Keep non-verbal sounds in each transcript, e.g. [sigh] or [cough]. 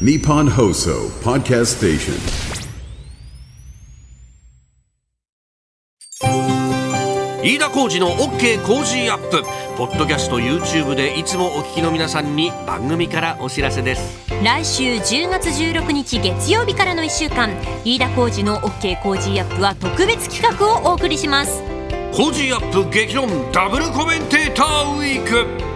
Nippon Hoso Podcast Station. 飯田浩司の OK 工事アップ。ポッドキャスト YouTube でいつもお聞きの皆さんに番組からお知らせです。来週10月16日月曜日からの1週間飯田浩司の OK 工事アップは特別企画をお送りします。工事アップ激論ダブルコメンテーターウィーク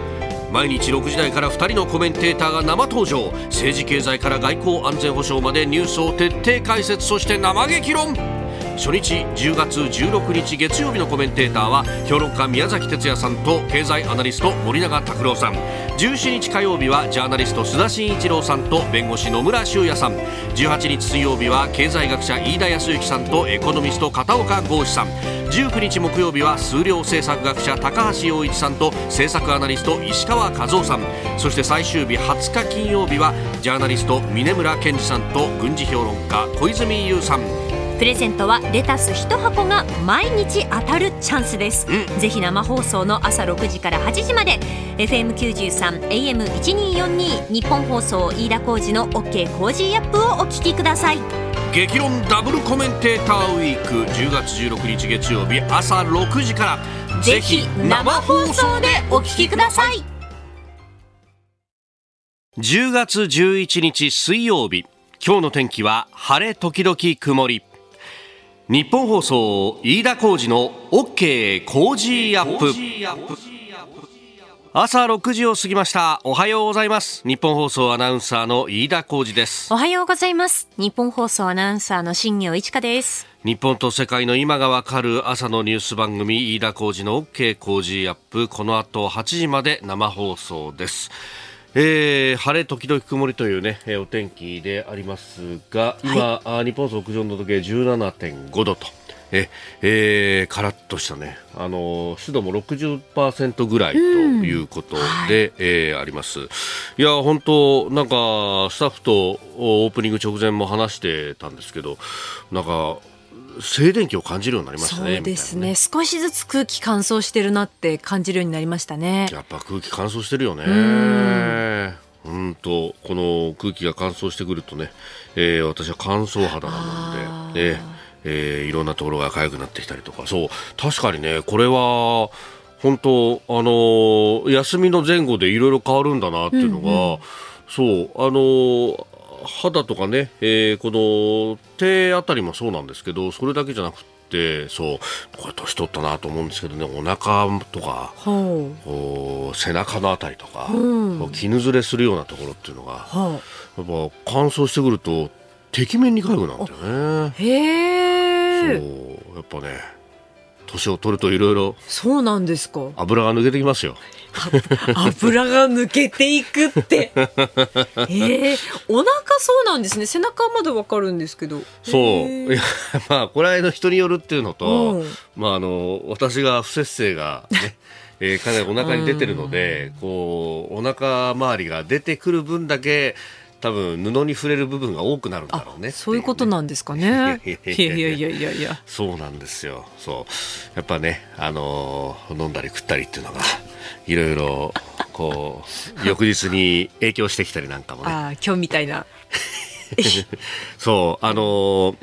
毎日6時台から2人のコメンテーターが生登場。政治経済から外交安全保障までニュースを徹底解説。そして生激論。初日10月16日月曜日のコメンテーターは評論家宮崎哲也さんと経済アナリスト森永卓郎さん。17日火曜日はジャーナリスト須田慎一郎さんと弁護士野村修也さん。18日水曜日は経済学者飯田康之さんとエコノミスト片岡剛志さん。19日木曜日は数量政策学者高橋洋一さんと政策アナリスト石川和夫さん。そして最終日20日金曜日はジャーナリスト峯村健司さんと軍事評論家小泉悠さん。プレゼントはレタス1箱が毎日当たるチャンスです、ぜひ生放送の朝6時から8時まで。FM93 AM1242 ニッポン放送飯田浩司の OK コージーアップをお聞きください。激論ダブルコメンテーターウィーク10月16日月曜日朝6時から。ぜひ生放送でお聞きください。10月11日水曜日。今日の天気は晴れ時々曇り日本放送飯田浩司の OK 工事アップ。朝6時を過ぎました。おはようございます。日本放送アナウンサーの飯田浩司です。おはようございます。日本放送アナウンサーの新業一華です。日本と世界の今がわかる朝のニュース番組飯田浩司の OK 工事アップ。この後8時まで生放送ですえー、晴れ時々曇りというね、えーお天気でありますが今、あ日本屋上の時計17.5度と。ええー、カラッとしたね、あのー湿度も60%ぐらいということで、えーあります。いや、本当なんか、スタッフとオープニング直前も話してたんですけど、なんか、静電気を感じるようになりましたね。そうですみたいなね。少しずつ空気乾燥してるなって感じるようになりましたね。やっぱ空気乾燥してるよね。うん。とこの空気が乾燥してくるとね、えー私は乾燥肌なので、えー。えーいろんなところが痒くなってきたりとか、そう確かにねこれは本当あのー休みの前後でいろいろ変わるんだなっていうのが、そうあのー肌とかね、えーこの手あたりもそうなんですけどそれだけじゃなくてそうこれ年取ったなと思うんですけどねお腹とか背中のあたりとか、うん。絹ずれするようなところっていうのがはやっぱ乾燥してくるとてきめんに痒くなるんだよね。あへそうえやっぱね年を取るといろいろそうなんですか。油が抜けてきますよ。油が抜けていくって。[laughs] えー、お腹そうなんですね。背中はまだわかるんですけど。そう。いやまあこれはの人によるっていうのと、うん。まああの私が不節制がね [laughs] えーかなりお腹に出てるので、こうお腹周りが出てくる分だけ多分布に触れる部分が多くなるんだろうね、ね、そういうことなんですかね。いやいやいやいやいや。[laughs] そうなんですよ。そう。やっぱねあのー、飲んだり食ったりっていうのがいろいろこう翌日に影響してきたりなんかもね。あ今日みたいな。[laughs] そうあのー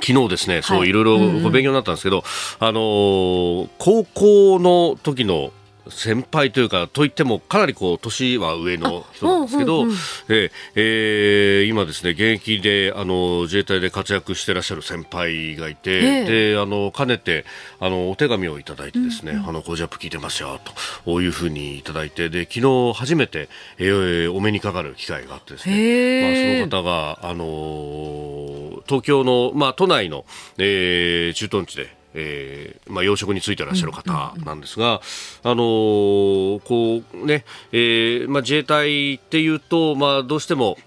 昨日ですね、そうい。ろいろご勉強になったんですけど、うん、あの、高校の時の先輩というか、といってもかなりこう、年は上の人なんですけど、うんうんうん。ええー今ですね、現役で、あの、自衛隊で活躍してらっしゃる先輩がいて、ええ。で、あの、かねて、あの、お手紙をいただいてですね、あの、コジャップ聞いてますよ、というふうにいただいて、で、昨日初めて、えーお目にかかる機会があってですね、まあ、その方が、あのー東京の、まあ、都内の、えー駐屯地で、えーまあ、養殖についてらっしゃる方なんですが、あのーこうね、えーまあ、自衛隊っていうと、まあ、どうしても、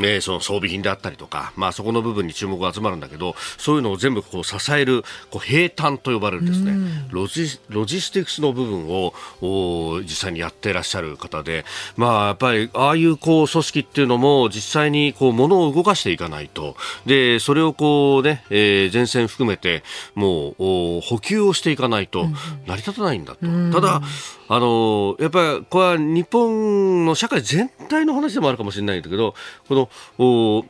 えーその装備品であったりとか、まあ、そこの部分に注目が集まるんだけどそういうのを全部こう支えるこう兵隊と呼ばれるですねロジロジスティクスの部分をお実際にやってらっしゃる方で、まあ、やっぱりああいうこう組織っていうのも実際にこう物を動かしていかないと。でそれをこう、ねえー前線含めてもうお補給をしていかないと成り立たないんだと。ただあのやっぱりこれは日本の社会全体の話でもあるかもしれないんだけどこのお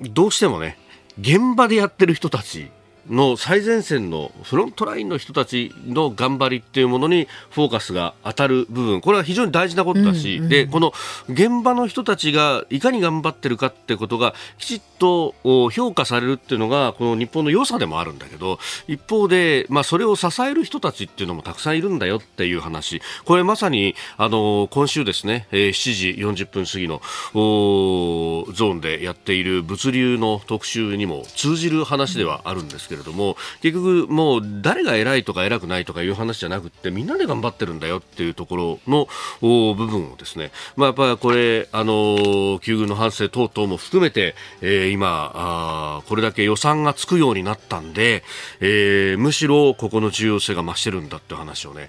どうしてもね現場でやってる人たちの最前線のフロントラインの人たちの頑張りっていうものにフォーカスが当たる部分これは非常に大事なことだし、うんうん、でこの現場の人たちがいかに頑張ってるかってことがきちっとと評価されるっていうのがこの日本の良さでもあるんだけど一方で、まあ、それを支える人たちっていうのもたくさんいるんだよっていう話。これまさにあの今週ですね、7時40分過ぎのゾーンでやっている物流の特集にも通じる話ではあるんですけれども結局もう誰が偉いとか偉くないとかいう話じゃなくてみんなで頑張ってるんだよっていうところの部分をですね、まあ、やっぱりこれあの旧軍の反省等々も含めて、えー、今あこれだけ予算がつくようになったんで、えー、むしろここの重要性が増してるんだって話をね、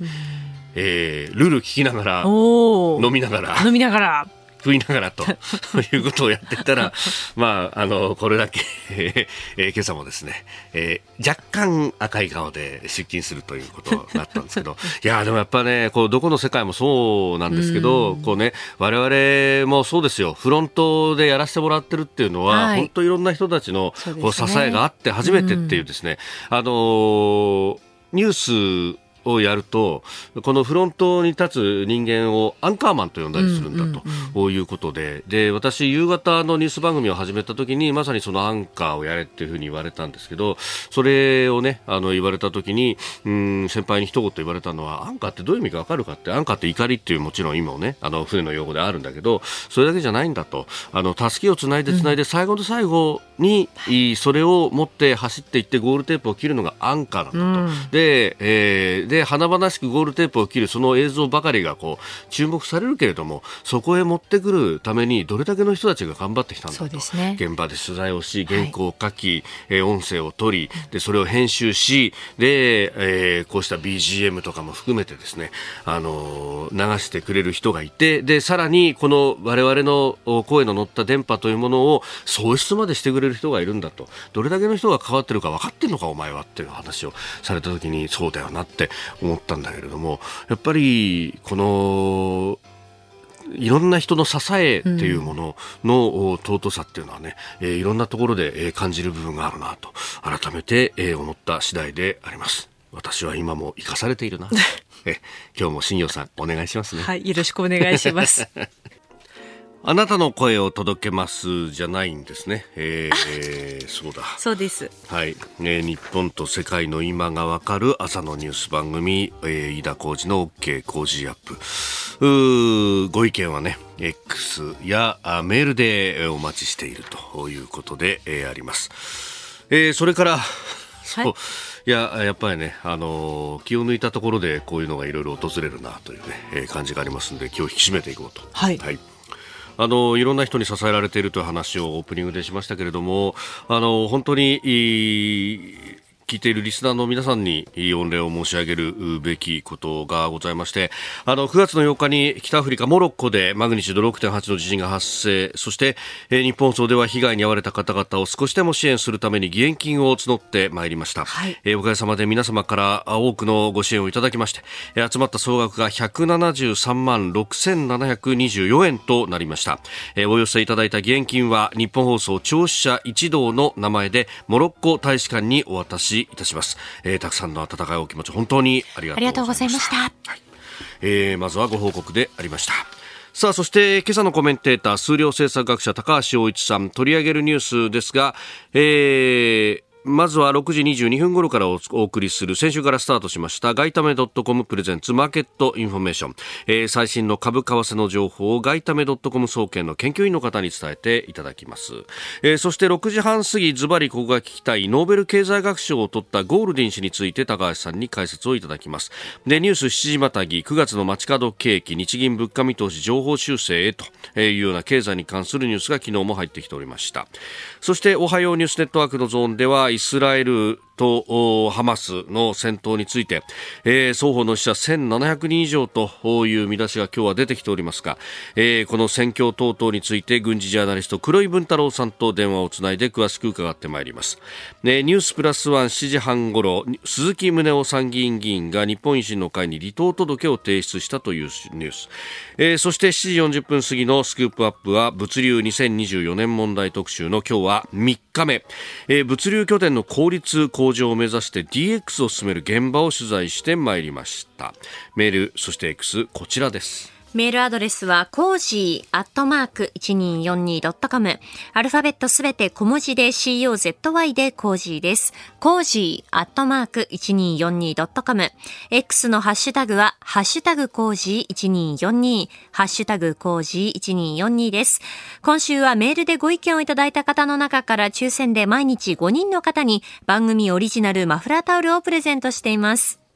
えー、ルール聞きながら飲みながら。飲みながら食いながらと [laughs] いうことをやっていったら、[laughs] まあ、あの、これだけえー、今朝もですね、えー、若干赤い顔で出勤するということになったんですけど、[laughs] いや、でもやっぱね、こう、どこの世界もそうなんですけど、こうね、我々もそうですよ、フロントでやらせてもらってるっていうのは、はい、本当いろんな人たちのこう支えがあって初めてっていうですね、あのニュースをやるとこのフロントに立つ人間をアンカーマンと呼んだりするんだということで。で私、夕方のニュース番組を始めた時にまさにそのアンカーをやれっていうふうに言われたんですけどそれをねあの言われた時にうん先輩に一言言われたのはアンカーってどういう意味か分かるかってアンカーって怒りっていうもちろん今もねあの船の用語であるんだけどそれだけじゃないんだと。あの助けをつないでつないで最後の最後に、それを持って走っていってゴールテープを切るのがアンカーなんだと。で、えー、で華々しくゴールテープを切るその映像ばかりがこう注目されるけれどもそこへ持ってくるためにどれだけの人たちが頑張ってきたんだと、ね、現場で取材をし原稿を書き、はい、音声を取りでそれを編集しで、えー、こうした BGM とかも含めてですね、あのー、流してくれる人がいてでさらにこの我々の声の乗った電波というものを喪失までしてくれる人がいるんだと。どれだけの人が関わってるか分かってるのかお前はっていう話をされた時にそうだよなって思ったんだけれどもやっぱりこのいろんな人の支えっていうものの尊さっていうのはね、うん、えー、いろんなところで感じる部分があるなと改めて思った次第であります。私は今も生かされているな。[laughs] え今日も新業さんお願いしますね。はい、よろしくお願いします。[laughs] あなたの声を届けますじゃないんですね。えー、そうだ。そうです。はい、えー。日本と世界の今がわかる朝のニュース番組、えー、飯田浩二の OK 工事アップ。ご意見はね、X やあメールでお待ちしているということで、えー、あります。えー、それから、そう、はいいや、やっぱりね、あのー、気を抜いたところでこういうのがいろいろ訪れるなというね、えー、感じがありますので、気を引き締めていこうと。はい。はいあのいろんな人に支えられているという話をオープニングでしましたけれどもあの本当に聞いているリスナーの皆さんに御礼を申し上げるべきことがございまして、あの、9月の8日に北アフリカモロッコでマグニチュード6.8の地震が発生、そして、えー、日本層では被害に遭われた方々を少しでも支援するために義援金を募ってまいりました。はい、えー、おかげさまで皆様から多くのご支援をいただきまして、えー、集まった総額が173万6724円となりました。えー、お寄せいただいた義援金は日本放送聴取者一同の名前でモロッコ大使館にお渡しいたします、えー、たくさんの温かいお気持ち本当にありがとうございました。はい。えー、まずはご報告でありました。さあ、そして今朝のコメンテーター、数量政策学者高橋洋一さん、取り上げるニュースですが、えー、まずは6時22分頃からお送りする先週からスタートしました外為ドットコムプレゼンツマーケットインフォメーション、えー、最新の株為替の情報を外為ドットコム総研の研究員の方に伝えていただきます、えー、そして6時半過ぎズバリここが聞きたいノーベル経済学賞を取ったゴールディン氏について高橋さんに解説をいただきます。でニュース7時またぎ9月の街角景気日銀物価見通し情報修正へというような経済に関するニュースが昨日も入ってきておりました。そしておはようニュースネットワークのゾーンではイスラエルとハマスの戦闘について、えー、双方の死者1700人以上という見出しが今日は出てきておりますが、えー、この戦況等々について軍事ジャーナリスト黒井文太郎さんと電話をつないで詳しく伺ってまいります、ね、ニュースプラスワン7時半ごろ鈴木宗男参議院議員が日本維新の会に離党届を提出したというニュース、えー、そして7時40分過ぎのスクープアップは物流2024年問題特集の今日は3日目、えー、物流拠点の効率向上を目指して DX を進める現場を取材してまいりました。メールそして X こちらです。メールアドレスは、コージーアットマーク 1242.com。アルファベットすべて小文字で COZY でコージーです。コージーアットマーク 1242.com。X のハッシュタグは、ハッシュタグコージー1242、ハッシュタグコージー1242です。今週はメールでご意見をいただいた方の中から抽選で毎日5人の方に番組オリジナルマフラータオルをプレゼントしています。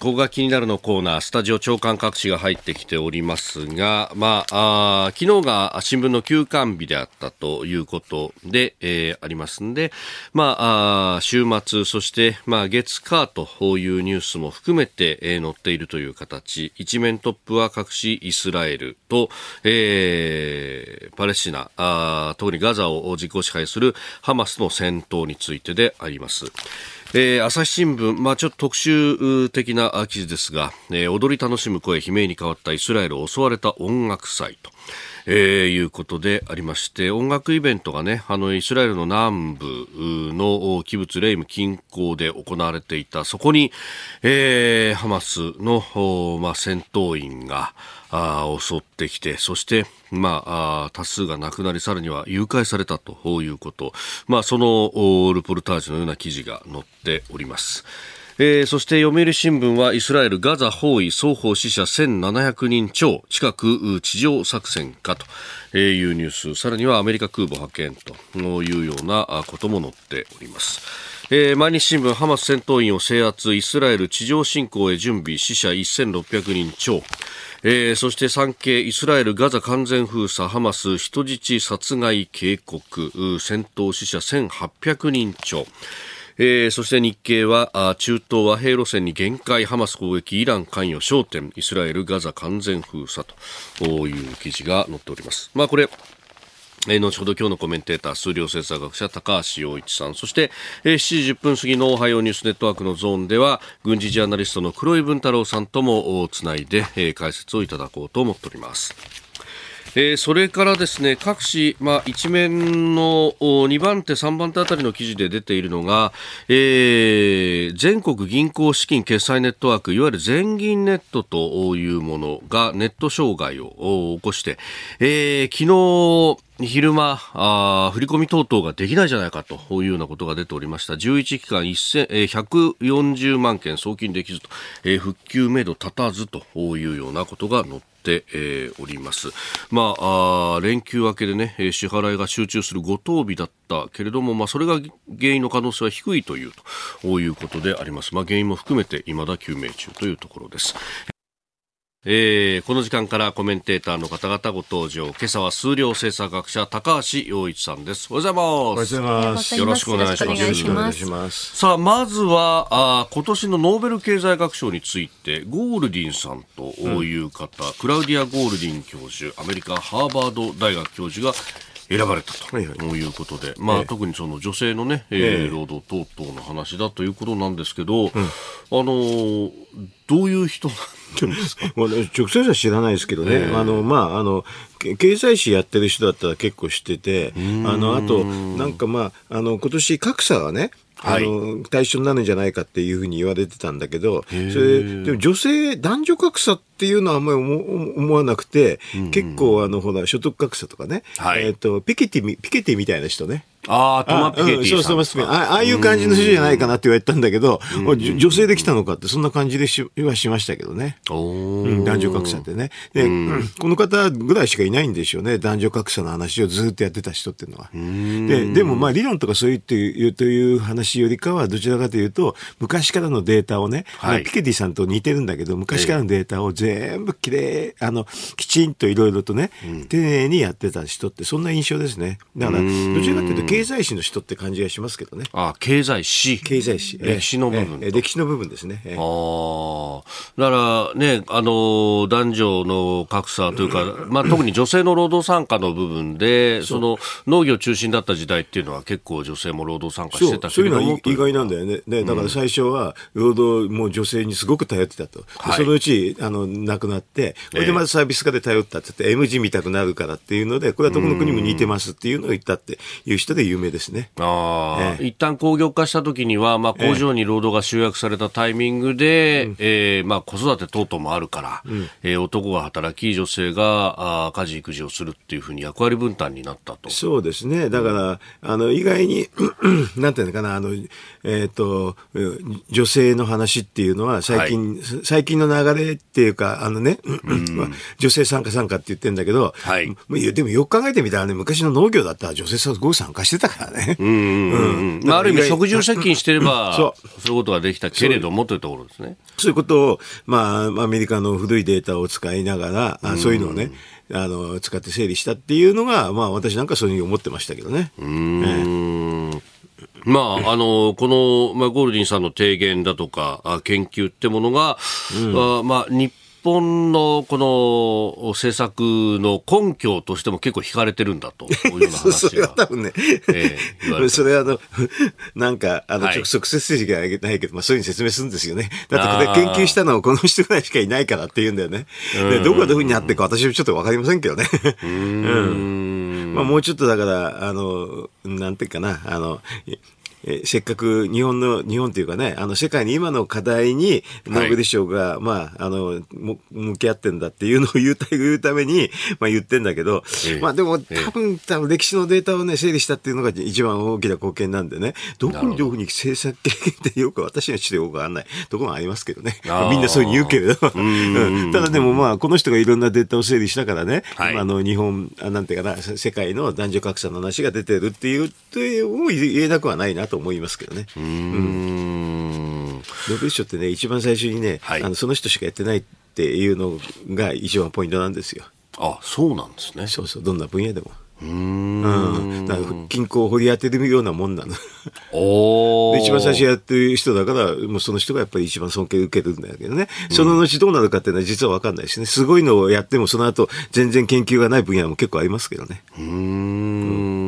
ここが気になるのコーナー、スタジオ朝刊各紙が入ってきておりますが、まあ、あ昨日が新聞の休刊日であったということで、えー、ありますんで、まあ、あ週末、そして、まあ、月火というニュースも含めて、えー、載っているという形。一面トップは各紙イスラエルと、えー、パレスチナ、あ特にガザを実効支配するハマスの戦闘についてであります。えー、朝日新聞、まあ、ちょっと特集的な記事ですが、えー、踊り楽しむ声悲鳴に変わったイスラエル襲われた音楽祭と。えー、いうことでありまして、音楽イベントがね、あの、イスラエルの南部のキブツレイム近郊で行われていた、そこに、えー、ハマスの、まあ、戦闘員が、あ襲ってきて、そして、まあ、多数が亡くなり、さらには誘拐されたということ、まあ、そのルポルタージュのような記事が載っております。えー、そして読売新聞はイスラエルガザ包囲双方死者1700人超。近く地上作戦かというニュース。さらにはアメリカ空母派遣というようなことも載っております。えー、毎日新聞ハマス戦闘員を制圧イスラエル地上侵攻へ準備死者1600人超。えー、そして産経イスラエルガザ完全封鎖ハマス人質殺害警告。戦闘死者1800人超。えー、そして日経は中東和平路線に限界ハマス攻撃イラン関与焦点イスラエルガザ完全封鎖という記事が載っております。まあこれえ、後ほど今日のコメンテーター、数量政策学者高橋洋一さん、そして、え、7時10分過ぎのおはようニュースネットワークのゾーンでは、軍事ジャーナリストの黒井文太郎さんともつないで、え、解説をいただこうと思っております。えー、それからですね各紙、まあ、一面の2番手、3番手あたりの記事で出ているのが、えー、全国銀行資金決済ネットワークいわゆる全銀ネットというものがネット障害を起こして、えー、昨日昼間あ、振り込み等々ができないじゃないかというようなことが出ておりました。11期間140万件送金できずと、えー、復旧めど立たずというようなことが載ってえー、おります。まああ、連休明けでね、支払いが集中するご当日だったけれども、まあ、それが原因の可能性は低いというということであります。まあ、原因も含めて未だ究明中というところです。えー、この時間からコメンテーターの方々ご登場。今朝は数量政策学者高橋洋一さんです。おはようございます。よろしくお願いします。よろしくお願いします。さあ、まずは、あ今年のノーベル経済学賞について、ゴールディンさんという方、うん、クラウディア・ゴールディン教授、アメリカハーバード大学教授が選ばれたということで、はいはい、まあ、ええ、特にその女性のね、えー、労働等々の話だということなんですけど、うん、あのどういう人なんですか？[laughs] まあ、直接は知らないですけどね、えー、あのまああの経済誌やってる人だったら結構知ってて、あのあとなんかまああの今年格差がねあの、対象になるんじゃないかっていうふうに言われてたんだけど、それでも女性、男女格差っていうのはあんまり思わなくて、結構あの、ほら、所得格差とかね、はい、えっ、ー、と、ピケティ、ピケティみたいな人ね、ああ、トマピケティさん、うん、そうそうああいう感じの人じゃないかなって言われたんだけど、うん、女性で来たのかって、そんな感じでしはしましたけどね。うん、男女格差ってね。で、[clears throat] この方ぐらいしかいないんでしょうね。男女格差の話をずっとやってた人っていうのは。で、でもまあ理論とかそういうっていうという話よりかは、どちらかというと、昔からのデータをね、はい、ピケティさんと似てるんだけど、昔からのデータを全部きれい、あの、きちんといろいろとね、丁寧にやってた人って、そんな印象ですね。だから、どちらかというと、経済史の人って感じがしますけどね。あ経済史。経済史。歴史の部分ええ歴史の部分ですね。ええああ。だからね、あの、男女の格差というか、[clears throat] まあ特に女性の労働参加の部分で、その農業中心だった時代っていうのは結構女性も労働参加してたそういうのは。意外なんだよね。ねだから最初は、労働も女性にすごく頼ってたと。ではいそのうち、あの、亡くなって、それでまずサービス化で頼ったって言って、M 字見たくなるからっていうので、これはどこの国も似てますっていうのを言ったっていう人で有名ですね。ああ、ええ。一旦工業化した時には、まあ、工場に労働が集約されたタイミングで、えーまあ、子育て等々もあるから、えー男が働き、女性があー家事、育児をするっていうふうに役割分担になったと。そうですね。だから、あの、意外に、[clears throat] なんていうのかな、あの、えっ、と、うん女性の話っていうのは、最近、最近の流れっていうか、あのね、[laughs] まあ女性参加参加って言ってんだけど、はい。でもよく考えてみたらね、昔の農業だったら女性すごく参加してたからね。うんうんうんまあ、ある意味、食住接近してれば、そそう。いうことができたけれどもというところですね。そう。いうことを、まあ、アメリカの古いデータを使いながら、あそういうのをね、あの、使って整理したっていうのが、まあ、私なんかそういうふうに思ってましたけどね。まあ、あの、この、まあ、ゴールディンさんの提言だとか、あ研究ってものが、あまあ、日本のこの政策の根拠としても結構引かれてるんだと [laughs] いうようなそそ話が。れは多分ね、ええ言われて [laughs] それはあの、なんか、あの、はい直直接筋がないけど、まあそういうふうに説明するんですよね。だってこれ研究したのはこの人ぐらいしかいないからって言うんだよね。で、どこがどういうふうにあってるか私はちょっとわかりませんけどね。うん。まあもうちょっとだから、あの、なんていうかな、あの、えせっかく日本の、日本というかね、あの世界に今の課題にノーベル賞が、まあ、あの、も向き合ってんだっていうのを [laughs] 言うた言うために、まあ言ってんだけど、ええ。まあでもええ。多分、多分歴史のデータをね、整理したっていうのが一番大きな貢献なんでね、どこにど。こに政策経験ってよく私にはちょっとよくわかんないところもありますけどね。みんなそういうふうに言うけれど。うん [laughs] ただでもまあ、この人がいろんなデータを整理したからね、はい。今あの日本、あなんていうかな、世界の男女格差の話が出てるっていう、というも言えなくはないなと思いますけどね。うーん。ノーベル賞ってね、一番最初にね、はいあのその人しかやってないっていうのが一番ポイントなんですよ。あ、そうなんですね。そうそう、どんな分野でも。うーうん。から均衡を掘り当てるようなもんなの。お [laughs] 一番最初やってる人だから、もうその人がやっぱり一番尊敬受けるんだけどね。その後どうなるかっていうのは実は分かんないしね。すごいのをやってもその後全然研究がない分野も結構ありますけどね。うーん。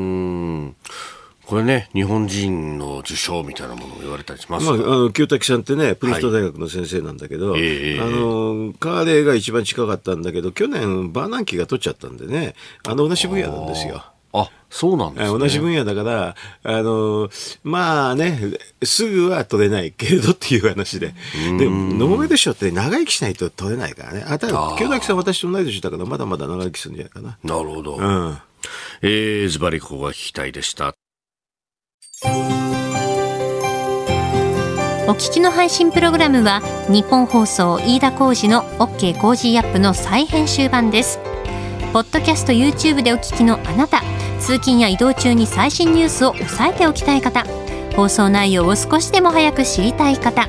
これね、日本人の受賞みたいなものも言われたりしますまあ、あがの清滝さんってね、プリンストン大学の先生なんだけど、ええあの彼が一番近かったんだけど、去年、バーナンキが取っちゃったんでね、あの同じ分野なんですよ。あ、そうなんですね。同じ分野だから、あの、まあね、すぐは取れないけれどっていう話で。でも、ノーベル賞って長生きしないと取れないからね。あ、ただ、清滝さん私と同い年だから、まだまだ長生きするんじゃないかな。なるほど。うん。えー、ズバリここが聞きたいでした。お聞きの配信プログラムはニッポン放送飯田浩司の OK コージーアップの再編集版です。ポッドキャスト YouTube でお聞きのあなた通勤や移動中に最新ニュースを押さえておきたい方放送内容を少しでも早く知りたい方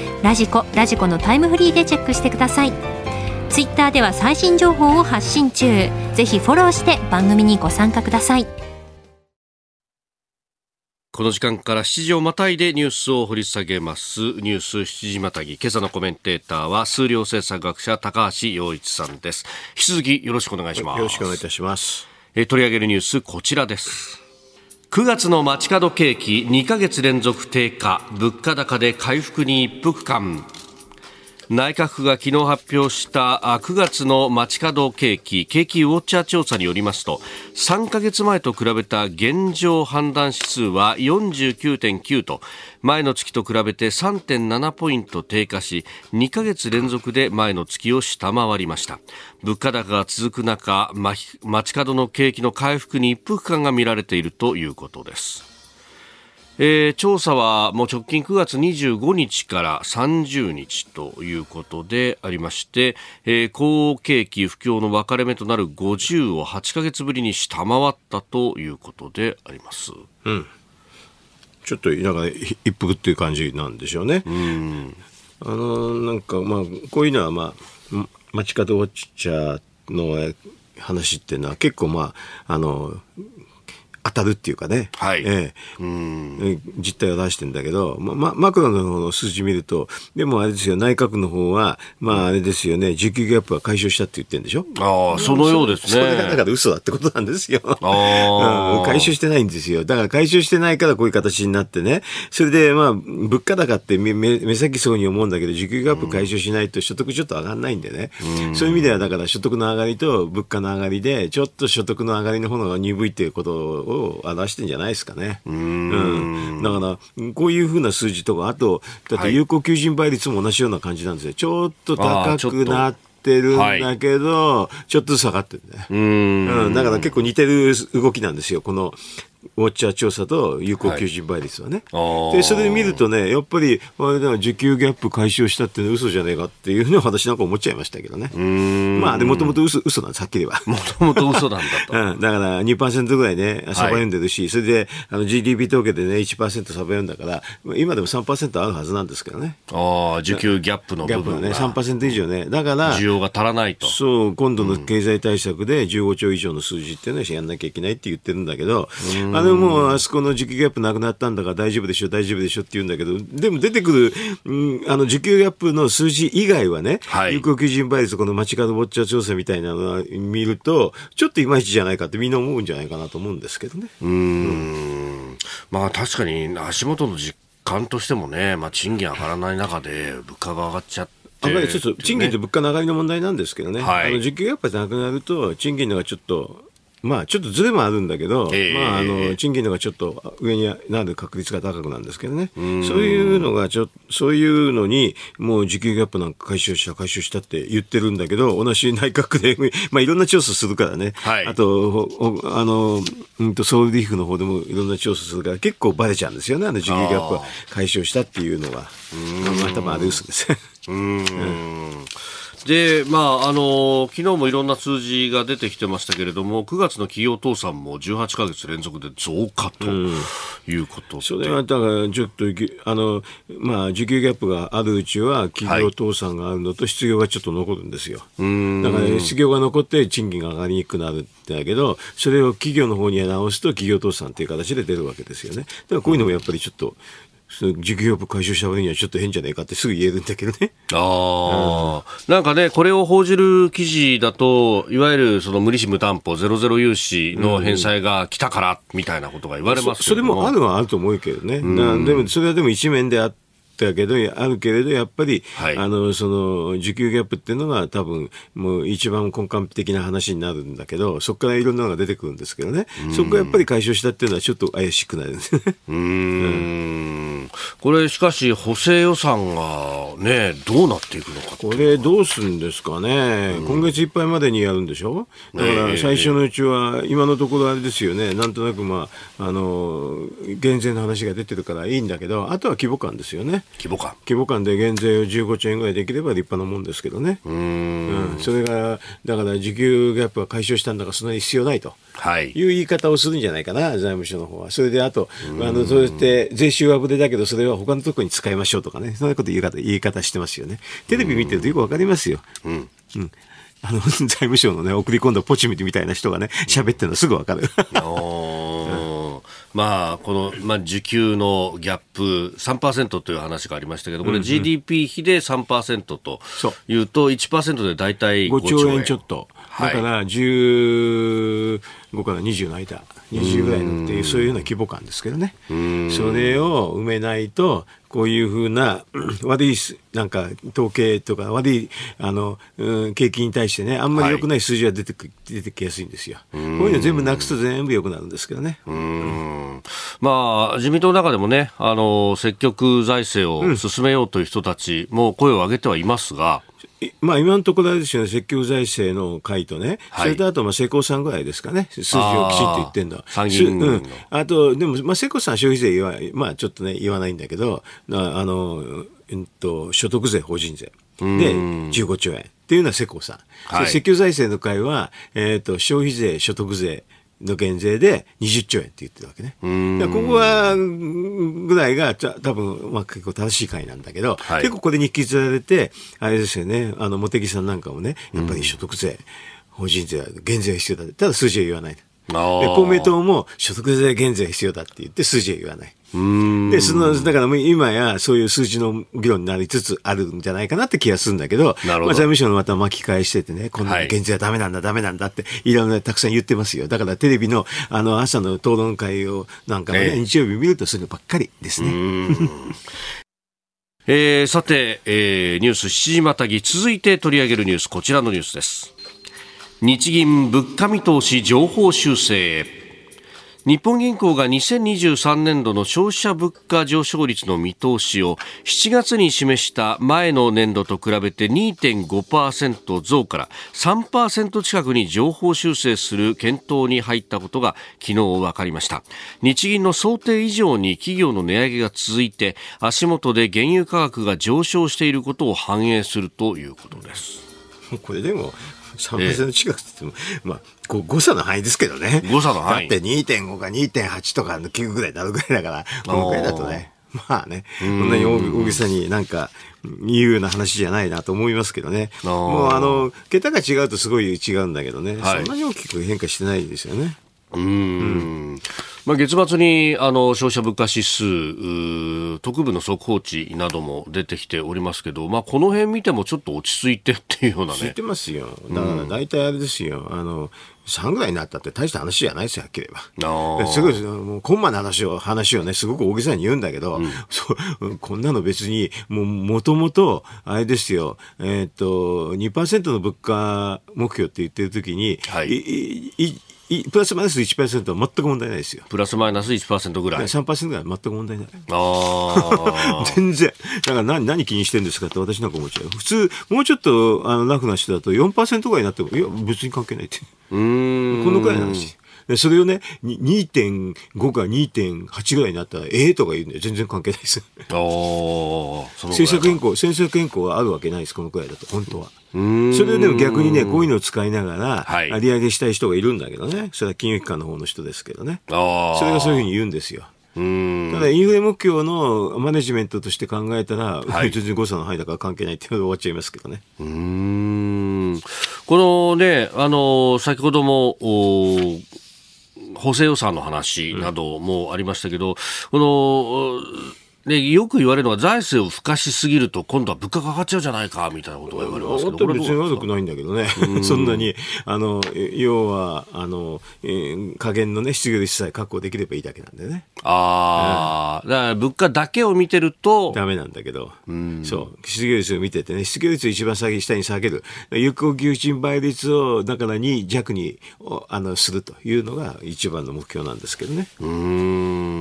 ラジコラジコのタイムフリーでチェックしてくださいツイッターでは最新情報を発信中ぜひフォローして番組にご参加くださいこの時間から7時をまたいでニュースを掘り下げます。ニュース7時またぎ。今朝のコメンテーターは数量政策学者高橋洋一さんです。引き続きよろしくお願いします。よろしくお願いいたします。えー取り上げるニュースこちらです。9月の街角景気2か月連続低下、物価高で回復に一服感。内閣府が昨日発表した9月の街角景気景気ウォッチャー調査によりますと3ヶ月前と比べた現状判断指数は49.9と前の月と比べて3.7ポイント低下し2ヶ月連続で前の月を下回りました。物価高が続く中街角の景気の回復に一服感が見られているということです。えー、調査はもう直近9月25日から30日ということでありまして、えー、好景気不況の分かれ目となる50を8か月ぶりに下回ったということであります。うん。ちょっとなんか一服っていう感じなんでしょうね。うん。あのなんかまあこういうのはまあ街角ウォッチャーの話っていうのは結構まああの当たるっていうかね、はい、ええ、うん。実態を出してんだけど、ま、マクロの方の数字見ると、でもあれですよ、内閣の方は、まああれですよね、需給ギャップは解消したって言ってるんでしょ？ああ、そのようですね。それがだから嘘だってことなんですよ。あうん、解消してないんですよ。だから解消してないからこういう形になってね、それでまあ、物価高って目目先そうに思うんだけど、需給ギャップ解消しないと所得ちょっと上がんないんでね、うん、そういう意味ではだから所得の上がりと物価の上がりで、ちょっと所得の上がりの方が鈍いっていうことをを表してんじゃないですかね。うん,、だから、こういうふうな数字とか、あと、だって有効求人倍率も同じような感じなんですよ。ちょっと高くなって、てるんだけど、はい、ちょっとずつ下がってるね。うん,、だから結構似てる動きなんですよ。このウォッチャー調査と有効求人倍率はね、はい、でそれで見るとね、やっぱりあれだ需給ギャップ解消したっていうのは嘘じゃねえかっていうのは私なんか思っちゃいましたけどね。まあ、でもともと嘘嘘なんです、はっきりは。もともと嘘なんだと。[laughs] うん、だから2%ぐらいね、サバ読んでるし、はい、それであの GDP 統計でね、1%サバ読んだから、今でも3%あるはずなんですけどね。ああ、需給ギャップの部分が。ギャップはね、3%以上ね。だから、需要が足らないと。そう、今度の経済対策で15兆以上の数字っていうのはやんなきゃいけないって言ってるんだけど、あのもう、あそこの需給ギャップなくなったんだから大丈夫でしょ、大丈夫でしょって言うんだけど、でも出てくる、うん、あの需給ギャップの数字以外はね、はい、有効求人倍率、この街角ウォッチャー調査みたいなのは見ると、ちょっといまいちじゃないかってみんな思うんじゃないかなと思うんですけどね。うん。うんまあ確かに足元の実感としてもね、まあ、賃金上がらない中で物価が上がっちゃって。ちょっと賃金と物価の上がりの問題なんですけどね、はい、あの需給ギャップがなくなると、賃金のがちょっとまあ、ちょっとずれもあるんだけど、えー、まあ、あの賃金のがちょっと上になる確率が高くなんですけどね、そういうのがちょ、そういうのに、もう需給ギャップなんか解消した、解消したって言ってるんだけど、同じ内閣で、[laughs] まあ、いろんな調査するからね、はい、あと、あの、うんと、ソウルリーフの方でもいろんな調査するから、結構ばれちゃうんですよね、あの需給ギャップは。解消したっていうのは。まあ、多分あれ嘘です。うん [laughs] で、まあ、あの、昨日もいろんな数字が出てきてましたけれども、9月の企業倒産も18か月連続で増加ということで、うん、それはだからちょっと、あの、まあ、需給ギャップがあるうちは、企業倒産があるのと失業がちょっと残るんですよ。はい、だから、ね、失業が残って賃金が上がりにくくなるんだけど、それを企業の方に直すと企業倒産という形で出るわけですよね。だからこういうのもやっぱりちょっと、需給力解消した割にはちょっと変じゃないかってすぐ言えるんだけどね。ああ、うん、なんかね、これを報じる記事だと、いわゆるその無利子無担保ゼロゼロ融資の返済が来たからみたいなことが言われますけど、うん、それもあるはあると思うけどね。うん、でも、それはでも一面であって、だけど、あるけれど、やっぱり、はい、あの、その、需給ギャップっていうのが多分、もう一番根幹的な話になるんだけど、そこからいろんなのが出てくるんですけどね、そこがやっぱり解消したっていうのはちょっと怪しくなるんですね。[laughs] うん。うんこれ、しかし、補正予算がね、どうなっていくのかこれ、どうするんですかね、今月いっぱいまでにやるんでしょ？だから最初のうちは、今のところあれですよね、なんとなく、まあ、あの、減税の話が出てるからいいんだけど、あとは規模感ですよね。規模感規模感で減税を15兆円ぐらいできれば立派なもんですけどね。うんうん、それが、だから需給ギャップは解消したんだからそんなに必要ないと。はい、いう言い方をするんじゃないかな、財務省の方は。それで、あと、あの、そうやって税収はぶれだけど、それは他のところに使いましょうとかね、そんなこと言い方、言い方してますよね。テレビ見てるとよくわかりますよ。うん。うんあの、[laughs] 財務省のね、送り込んだポチミみたいな人がね、喋ってるのすぐわかる。[laughs] まあ、この、まあ、需給のギャップ3%という話がありましたけど、これ GDP 比で3%というと、1%で大体5兆円ちょっと。だから15から20の間、20ぐらいのっていう、そういうような規模感ですけどね。それを埋めないと、こういうふうな悪いなんか統計とか悪いあの、うん、景気に対してねあんまり良くない数字が出てく、はい、出てきやすいんですよ。こういうの全部なくすと全部良くなるんですけどね。うんまあ自民党の中でもねあの積極財政を進めようという人たちも声を上げてはいますが、いまあ、今のところあれですよね、積極財政の会とね、はいそれとあと、まあ、世耕さんぐらいですかね、数字をきちんと言ってんの参議院うん。あと、でも、まあ、世耕さんは消費税言わ、まあ、ちょっとね、言わないんだけど、ああの、うんと、所得税、法人税。で、15兆円。っていうのは世耕さん。はい積極財政の会は、えっ、と、消費税、所得税、の減税で20兆円って言ってるわけね。ここは、うんぐらいが、じゃ多分、まあ結構正しい回なんだけど、はい結構ここで日記ずられて、あれですよね、あの、茂木さんなんかもね、やっぱり所得税、法人税は減税が必要だって。ただ数字は言わない。公明党も所得税減税が必要だって言って数字は言わない。で、その、だから今やそういう数字の議論になりつつあるんじゃないかなって気がするんだけど、なるほど。まあ、財務省のまた巻き返しててね、こんな減税はダメなんだ、ダメなんだって、いろんなたくさん言ってますよ。だからテレビのあの朝の討論会をなんかもね、ええ。日曜日見るとそればっかりですね。[laughs] えーさて、えーニュース7時またぎ。続いて取り上げるニュースこちらのニュースです。日銀物価見通し情報修正日本銀行が2023年度の消費者物価上昇率の見通しを7月に示した前の年度と比べて2.5%増から3%近くに上方修正する検討に入ったことが昨日分かりました。日銀の想定以上に企業の値上げが続いて足元で原油価格が上昇していることを反映するということです。これでも、3%近くって言っても、まあ、こう誤差の範囲ですけどね。誤差の範囲だって2.5か2.8とかの9ぐらいになるぐらいだから、このぐらいだとね。まあね、こんなに大大げさになんか言うような話じゃないなと思いますけどね。もうあの、桁が違うとすごい違うんだけどね。はいそんなに大きく変化してないですよね。うーんまあ、月末にあの消費者物価指数特部の速報値なども出てきておりますけど、まあ、この辺見てもちょっと落ち着いてっていうようなね知ってますよ。だから大体あれですよ。あの、3ぐらいになったって大した話じゃないですよ、はっきり言えば。すごい、もう、コンマの話を、話をね、すごく大げさに言うんだけど、そう、こんなの別に、もう、もともと、あれですよ、えーっと、2%の物価目標って言ってる時に、はいいプラスマイナス1%は全く問題ないですよ。プラスマイナス1%ぐらい。3%ぐらいは全く問題ない？あ [laughs] 全然。だから何、何気にしてるんですかって私なんか思っちゃう。普通、もうちょっと、あの、ラフな人だと4%ぐらいになっても、いや、別に関係ないって。ーうーんこのくらいの話。でそれをね、に2.5か2.8ぐらいになったら、ええとか言うんで全然関係ないです。政策変更、政策変更があるわけないです、このくらいだと、本当は。それでも逆にね、こういうのを使いながら、はい利上げしたい人がいるんだけどね。それは金融機関の方の人ですけどね。それがそういうふうに言うんですよ。ただ、インフレ目標のマネジメントとして考えたら、はい全然誤差の範囲だから関係ないっていうので終わっちゃいますけどね。うーんこのね、あの、先ほども、お補正予算の話などもありましたけど、この、おね、よく言われるのは財政を付加しすぎると今度は物価が上がっちゃうじゃないかみたいなことが言われますけど、別に悪くないんだけどね。[laughs] そんなに、あの、え要は、あの、えー加減のね、失業率さえ確保できればいいだけなんでね。ああ、だから物価だけを見てると、ダメなんだけど。そう。失業率を見ててね、失業率を一番下げ下に下げる。有効求人倍率を、だから2弱に、おあの、するというのが一番の目標なんですけどね。うー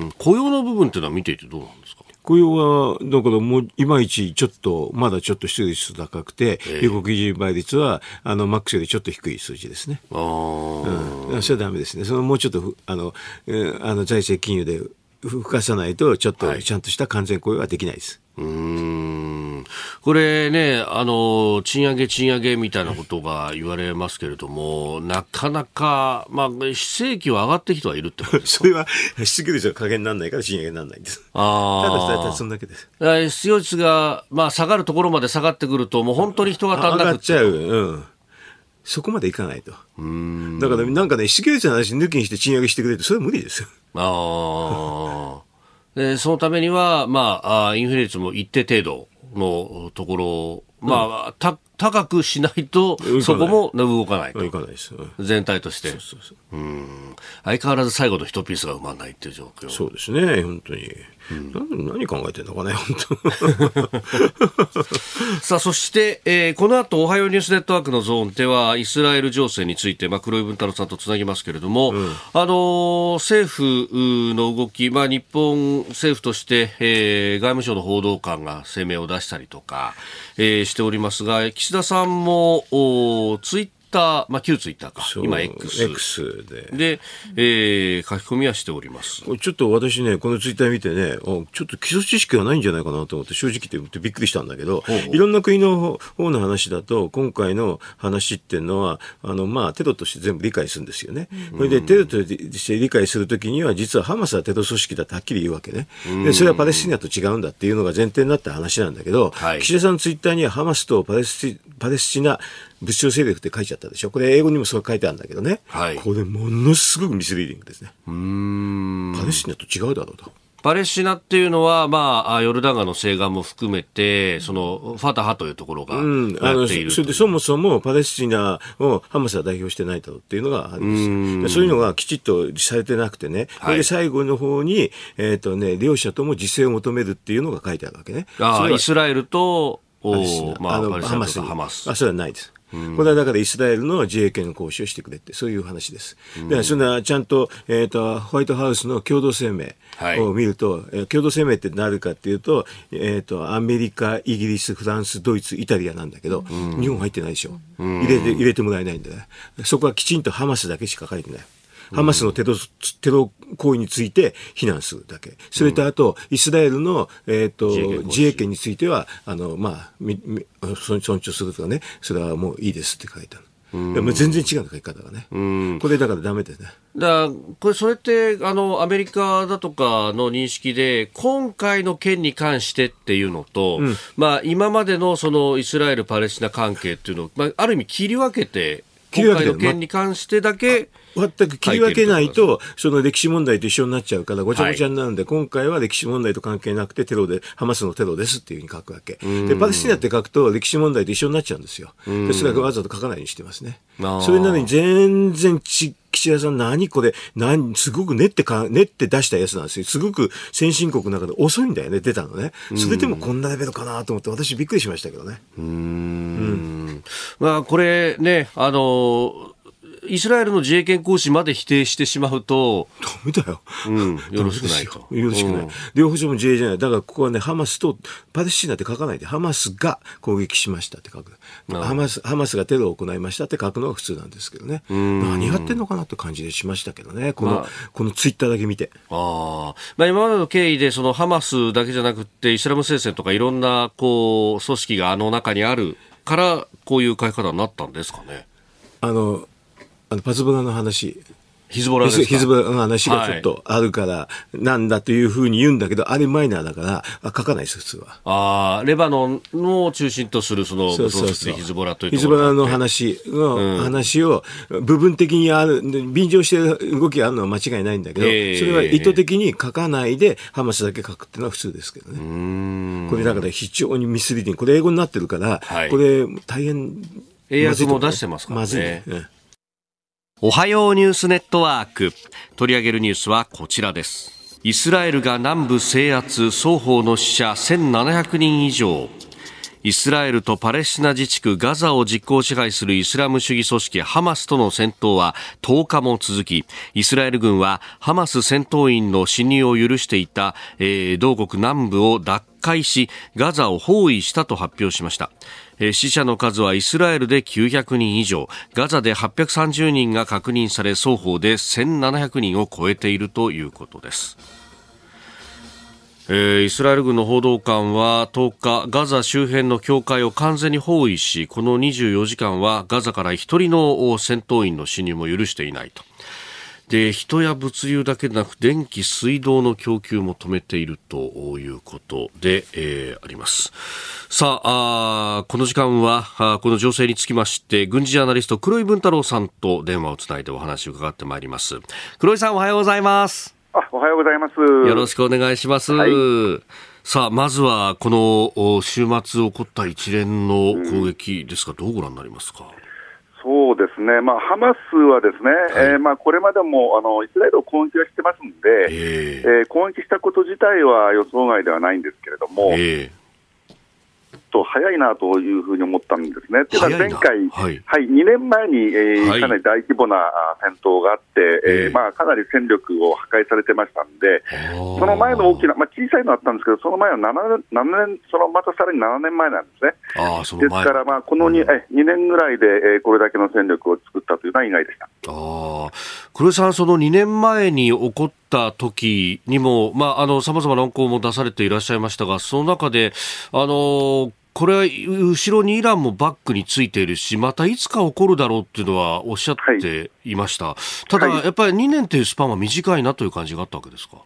ん雇用の部分っていうのは見ていてどうなんですか？雇用は、だからもう、いまいちちょっと、まだちょっと失業率高くて、ええ有効求人倍率は、あの、マックスよりちょっと低い数字ですね。あーうん、それはダメですね。そのもうちょっとふあの、えーあの財政金融でふ吹かさないと、ちょっとちゃんとした完全雇用はできないです。うーんこれね、あの、賃上げ、賃上げみたいなことが言われますけれども、なかなか、まあ、非正規は上がってきてはいるってことです [laughs] それは失業率が加減にならないから賃上げにならないんです。ただ、ただあそんだけです。あ。失業率が、まあ、下がるところまで下がってくると、もう本当に人が足ん上なくがっちゃう。うん。そこまでいかないと。だから、なんかね、失業率の話抜きにして賃上げしてくれって、それは無理ですよ。ああ。[laughs] で、そのためには、まあ、インフレ率も一定程度のところを、まあ、た、高くしないとそこも動かないと。いかないです。うん全体として。そうそううん。相変わらず最後の一ピースが埋まらないっていう状況。そうですね、本当に。な何考えてんのかね、本当。[laughs] さあ、そして、えーこの後、おはようニュースネットワークのゾーンでは、イスラエル情勢について、まあ、黒井文太郎さんとつなぎますけれども、あのー政府の動き、まあ、日本政府として、えー外務省の報道官が声明を出したりとか、えーしておりますが、岸岸田さんもおツイッター、まあ、旧ツイッターか、今 X。X で。で、えー、書き込みはしております。ちょっと私ね、このツイッター見てね、おちょっと基礎知識がないんじゃないかなと思って、正直言ってびっくりしたんだけど、いろんな国の方の話だと、今回の話っていうのは、あの、まあ、テロとして全部理解するんですよね。それで、テロとして理解するときには、実はハマスはテロ組織だってはっきり言うわけね。で、それはパレスチナと違うんだっていうのが前提になった話なんだけど、はい岸田さんのツイッターにはハマスとパレスチパレスチナ物質勢力って書いちゃったでしょ？これ英語にもそう書いてあるんだけどね。はいこれものすごくミスリーディングですね。うーんパレスチナと違うだろうと。パレスチナっていうのは、まあ、あヨルダン川の西岸も含めて、その、ファタハというところがやっているそれでそもそもパレスチナをハマスは代表してないだろうっていうのがあるんですでそういうのがきちっとされてなくてね、それで最後の方に、えっ、とね、両者とも自制を求めるっていうのが書いてあるわけね。あイスラエルと、おまあ、のパレスハマス。あ、それはないです。これはだからイスラエルの自衛権の行使をしてくれって、そういう話です。で、そんなちゃんと、えっ、と、ホワイトハウスの共同声明はいを見ると、えー共同声明ってなるかっていうと、えっ、と、アメリカ、イギリス、フランス、ドイツ、イタリアなんだけど、日本入ってないでしょ。入れて、入れてもらえないんだよ。そこはきちんとハマスだけしか書いてない。ハマスのテロテロ行為について非難するだけ。それとあと、イスラエルの、えっ、と自衛権行使自衛権については、あの、まあ、みみ尊尊重するとかね、それはもういいですって書いてある。でも全然違うの書き方がね。これだからダメですね。だからこれ、それって、あの、アメリカだとかの認識で、今回の件に関してっていうのと、まあ、今までのそのイスラエル・パレスチナ関係っていうのを、まあ、ある意味切り分けて、今切り分けて回の件に関してだけ、全く切り分けないと、その歴史問題と一緒になっちゃうから、ごちゃごちゃになるんで、今回は歴史問題と関係なくて、テロで、ハマスのテロですっていうふうに書くわけ。で、パレスチナって書くと、歴史問題と一緒になっちゃうんですよ。で、それはわざと書かないようにしてますね。それなのに、全然ち、岸田さん、何これ、何、すごく練ってか、練って出したやつなんですよ。すごく先進国の中で遅いんだよね、出たのね。それでもこんなレベルかなと思って、私びっくりしましたけどね。うんまあ、これね、あの、イスラエルの自衛権行使まで否定してしまうと、ダメだよ。うんよろしくないとよろしくない。うん両方とも自衛じゃない。だからここはね、ハマスとパレスチナって書かないで、ハマスが攻撃しましたって書く。ハマス、ハマスがテロを行いましたって書くのが普通なんですけどね。何やってんのかなって感じでしましたけどね。この、まあこのツイッターだけ見て。ああ、まあ、今までの経緯で、そのハマスだけじゃなくて、イスラム聖戦とかいろんな、こう、組織があの中にあるから、こういう書き方になったんですかね。あの、あのパズボラの話。ヒズボラですか？ヒズボラの話がちょっとあるから、なんだというふうに言うんだけど、あれマイナーだから、あ書かないです、普通は。ああ、レバノンの中心とする、その、そうそうそう。ヒズボラというヒズボラの話の話を部分的にある、で便乗してる動きがあるのは間違いないんだけど、ええ。それは意図的に書かないでハマスだけ書くっていうのは普通ですけどね。これだから非常にミスリーディング。これ英語になってるから、はい。これ大変英訳も出してますからね。まずいね。うんおはようニュースネットワーク。取り上げるニュースはこちらです。イスラエルが南部制圧、双方の死者1700人以上。イスラエルとパレスチナ自治区ガザを実効支配するイスラム主義組織ハマスとの戦闘は10日も続き、イスラエル軍はハマス戦闘員の侵入を許していた、えー同国南部を奪回し、ガザを包囲したと発表しました。死者の数はイスラエルで900人以上、ガザで830人が確認され、双方で1700人を超えているということです。えーイスラエル軍の報道官は10日ガザ周辺の境界を完全に包囲しこの24時間はガザから一人の戦闘員の侵入も許していないとで人や物流だけでなく電気水道の供給も止めているということで、えーありますさああーこの時間はあーこの情勢につきまして軍事ジャーナリスト黒井文太郎さんと電話をつないでお話を伺ってまいります黒井さんおはようございますあ、おはようございます。よろしくお願いします。はいさあ、まずは、このお週末起こった一連の攻撃ですが、どうご覧になりますか？そうですね、まあ、ハマスはですね、えーまあ、これまでもあのイスラエルを攻撃はしてますんで、え。えー攻撃したこと自体は予想外ではないんですけれども、ええと早いなというふうに思ったんですね。というのは前回、はいはい、2年前に、えーはいかなり大規模なあ戦闘があって、えーええまあ、かなり戦力を破壊されてましたんで、ーその前の大きな、まあ、小さいのあったんですけど、その前は 7, 年7年、そのまたさらに7年前なんですね。ああ、その前。ですから、まあ、この 2,、え2年ぐらいで、えーこれだけの戦力を作ったというのは意外でした。ああ、黒井さん、その2年前に起こった時にも、まあ、あの、様々な論考も出されていらっしゃいましたが、その中で、あの、これは後ろにイランもバックについているし、またいつか起こるだろうっていうのはおっしゃっていました。ただ、はいやっぱり2年というスパンは短いなという感じがあったわけですか？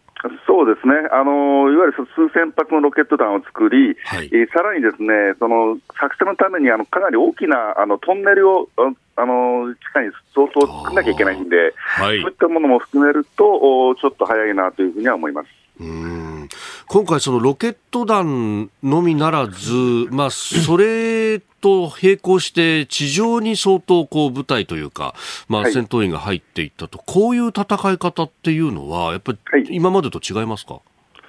そうですね、あのいわゆる数千発のロケット弾を作り、はいえーさらにですねその作戦のためにあのかなり大きなあのトンネルをああの地下に相当作らなきゃいけないんで、はいそういったものも含めると、おちょっと早いなというふうには思います。うーん今回、そのロケット弾のみならず、まあ、それと並行して、地上に相当こう部隊というか、まあ、はい。戦闘員が入っていったと、こういう戦い方っていうのは、やっぱりはい。今までと違いますか、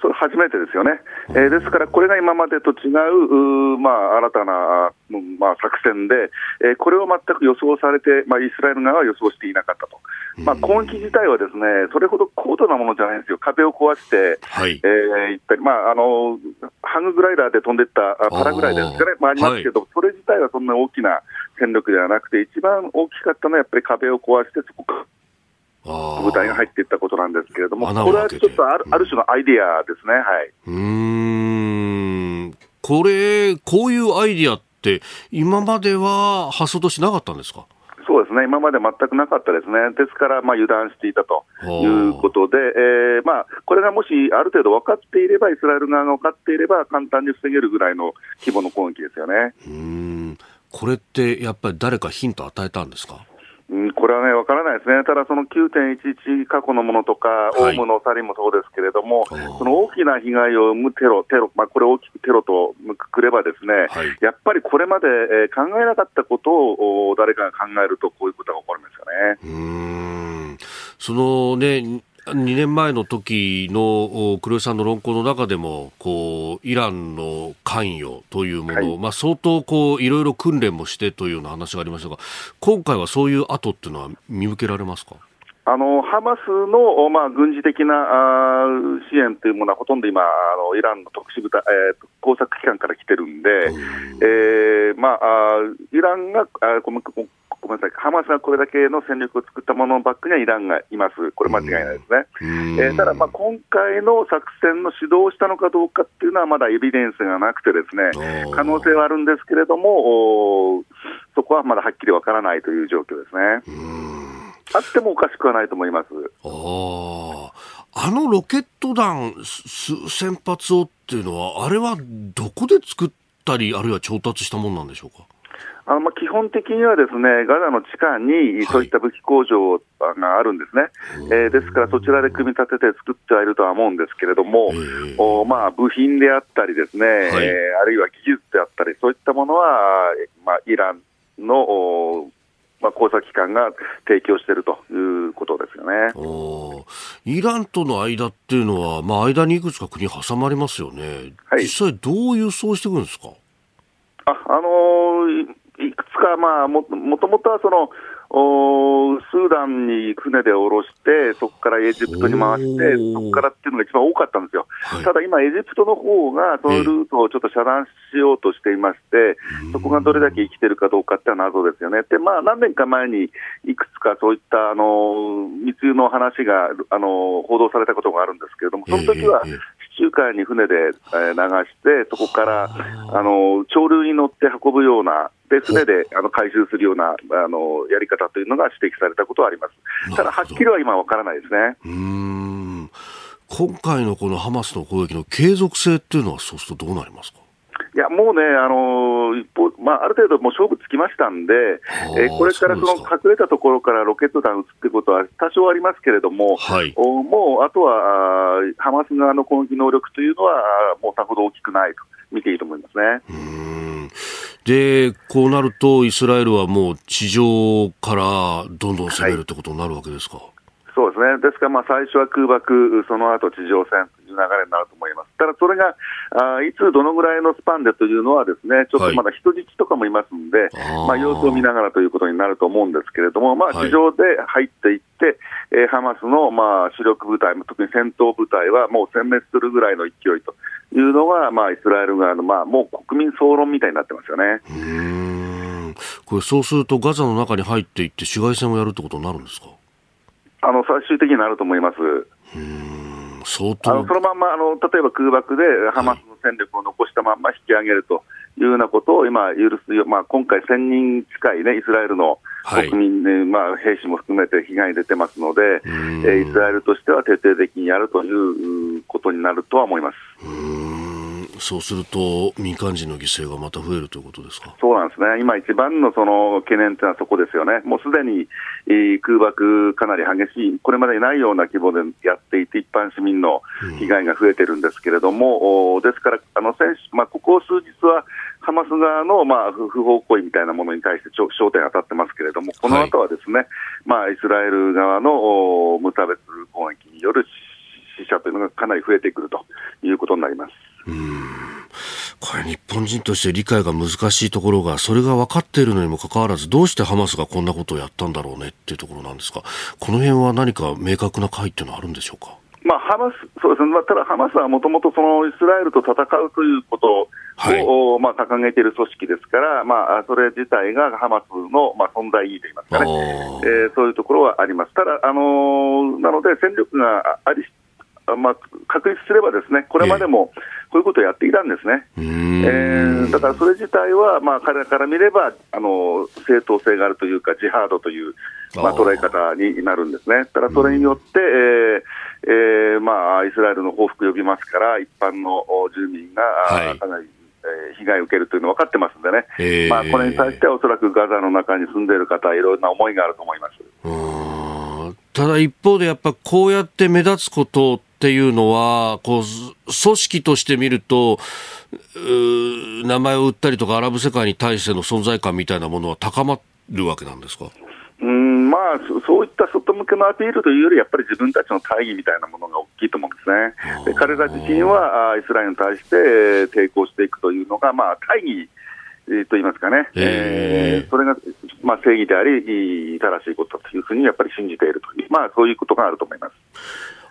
それ初めてですよね、えーですから、これが今までと違う、まあ、新たな、うんまあ、作戦で、えーこれを全く予想されて、まあ、イスラエル側は予想していなかったと、まあ、攻撃自体はですねそれほど高度なものじゃないんですよ、壁を壊して、はい。えー行ったり、まあ、あのハンググライダーで飛んでいったあパラグライダーですかね、まあ、ありますけど、それ自体はそんな大きな戦力ではなくて、一番大きかったのはやっぱり壁を壊して、そこから部隊が入っていったことなんですけれども、これはちょっとあるある種のアイディアですね。はい。うーん、これ、こういうアイディアって、今までは発想としてなかったんですか？そうですね、今まで全くなかったですね、ですから、まあ、油断していたということで、えーまあ、これがもしある程度分かっていれば、イスラエル側が分かっていれば、簡単に防げるぐらいの規模の攻撃ですよね。うーん、これってやっぱり誰かヒント与えたんですか？うん、これはね、分からないですね、ただその9.11過去のものとか、はい。オウムのサリもそうですけれども、その大きな被害を生むテロ、テロ、まあ、これを大きくテロとくくればですね、はい。やっぱりこれまで、えー考えなかったことをお誰かが考えると、こういうことが起こるんですよね。うーん。そのね、2年前の時のお黒井さんの論考の中でもこうイランの関与というもの、はい。まあ、相当こういろいろ訓練もしてというような話がありましたが今回はそういう跡っていうのは見受けられますか？あのハマスの、おまあ、軍事的なあー支援というものはほとんど今、あのイランの特殊部隊、えー工作機関から来てるんで、えーまあ、イランがあーごめんごごめんなさい、ハマスがこれだけの戦力を作ったもののバックにはイランがいます、これ間違いないですね。えーただ、まあ、今回の作戦の指導をしたのかどうかっていうのは、まだエビデンスがなくてですね、可能性はあるんですけれども、そこはまだはっきりわからないという状況ですね。あってもおかしくはないと思います。あのロケット弾す数千発をっていうのはあれはどこで作ったりあるいは調達したものなんでしょうか？あのまあ基本的にはですね、ガザの地下にそういった武器工場があるんですね。えーですからそちらで組み立てて作ってはいるとは思うんですけれども、ええおまあ部品であったりですね、い。えーあるいは技術であったり、そういったものは、まあ、イランの、おまあ、工作機関が提供しているということですよね。イランとの間っていうのは、まあ、間にいくつか国挟まりますよね、はい。実際どう輸送していくんですか？あ、あのーいいくつか、まあ、ももともとはその、おースーダンに船で降ろして、そこからエジプトに回してそこからっていうのが一番多かったんですよ。はい。ただ今、エジプトの方がそのルートをちょっと遮断しようとしていまして、そこがどれだけ生きてるかどうかってのは謎ですよね。で、まあ、何年か前にいくつかそういった、あのー密輸の話が、あのー報道されたことがあるんですけれども、その時は中海に船でえー流して、そこから、あの、潮流に乗って運ぶような、で、船であの回収するような、あの、やり方というのが指摘されたことはあります。ただ、はっきりは今わからないですね。うーん今回のこのハマスの攻撃の継続性っていうのはそうするとどうなりますか？いや、もうね、あの一方、まあ、ある程度もう勝負つきましたんで、えーこれからその隠れたところからロケット弾撃つってことは多少ありますけれども、はい。おもうあとはあーハマス側の攻撃能力というのは、もうさほど大きくないと見ていいと思いますね。うーん。でこうなるとイスラエルはもう地上からどんどん攻めるってことになるわけですか、そうですね、ですからまあ最初は空爆、その後地上戦という流れになると思います。ただそれがあいつどのぐらいのスパンでというのはですね、ちょっとまだ人質とかもいますんで、あー。まあ様子を見ながらということになると思うんですけれども、まあはい。地上で入っていって、えーハマスのまあ主力部隊、特に戦闘部隊はもう殲滅するぐらいの勢いというのが、まあイスラエル側のまあもう国民総論みたいになってますよね。うーん。これそうするとガザの中に入っていって市街戦をやるってことになるんですか？あの最終的になると思います。相あの当そのまんまあの例えば空爆でハマスの戦力を残したまんま引き上げるというようなことを今、許すよ、まあ、今回、1000人近い、ね、イスラエルのはい国民、ねまあ、兵士も含めて被害出てますので、えイスラエルとしては徹底的にやるということになるとは思います。そうすると民間人の犠牲がまた増えるということですか？そうなんですね、今一番のその懸念というのはそこですよね、もうすでに、えー空爆、かなり激しい、これまでにないような規模でやっていて、一般市民の被害が増えてるんですけれども、おですから、あの選手まあ、ここ数日は、ハマス側の、まあ、不不法行為みたいなものに対して焦点が当たってますけれども、この後はですね、まあ、イスラエル側のお無差別攻撃による死者というのがかなり増えてくるということになります。これ日本人として理解が難しいところがそれが分かっているのにもかかわらずどうしてハマスがこんなことをやったんだろうねっていうところなんですがこの辺は何か明確な解っていうのはあるんでしょうか？まあ、ハマス、そうですね、まあ、ただハマスはもともとそのイスラエルと戦うということを、はい。おまあ、掲げている組織ですから、まあ、それ自体がハマスの、まあ、存在意義といいますかね、えーそういうところはあります。ただ、あのーなので、戦力があり、あまあ、確立すればですね、これまでもこういうことをやっていたんですね。えーだからそれ自体は、まあ、彼らから見ればあの正当性があるというか、ジハードという、まあ、捉え方になるんですね。ただ、それによって、えーえーまあ、イスラエルの報復を呼びますから、一般のお住民が、かなり、えー被害を受けるというのは分かってますんでね、えーまあ、これに対してはおそらくガザの中に住んでいる方は、いろいろな思いがあると思います。ただ一方でやっぱこうやって目立つことっていうのはこう組織として見ると名前を売ったりとかアラブ世界に対しての存在感みたいなものは高まるわけなんですか？うんまあ、そそういった外向けのアピールというより、やっぱり自分たちの大義みたいなものが大きいと思うんですね。で彼ら自身はあイスラエルに対してえー抵抗していくというのが、まあ、大義えーと言いますかね、えーえーそれが、まあ、正義であり、い正しいことというふうにやっぱり信じているという、まあ、そういうことがあると思います。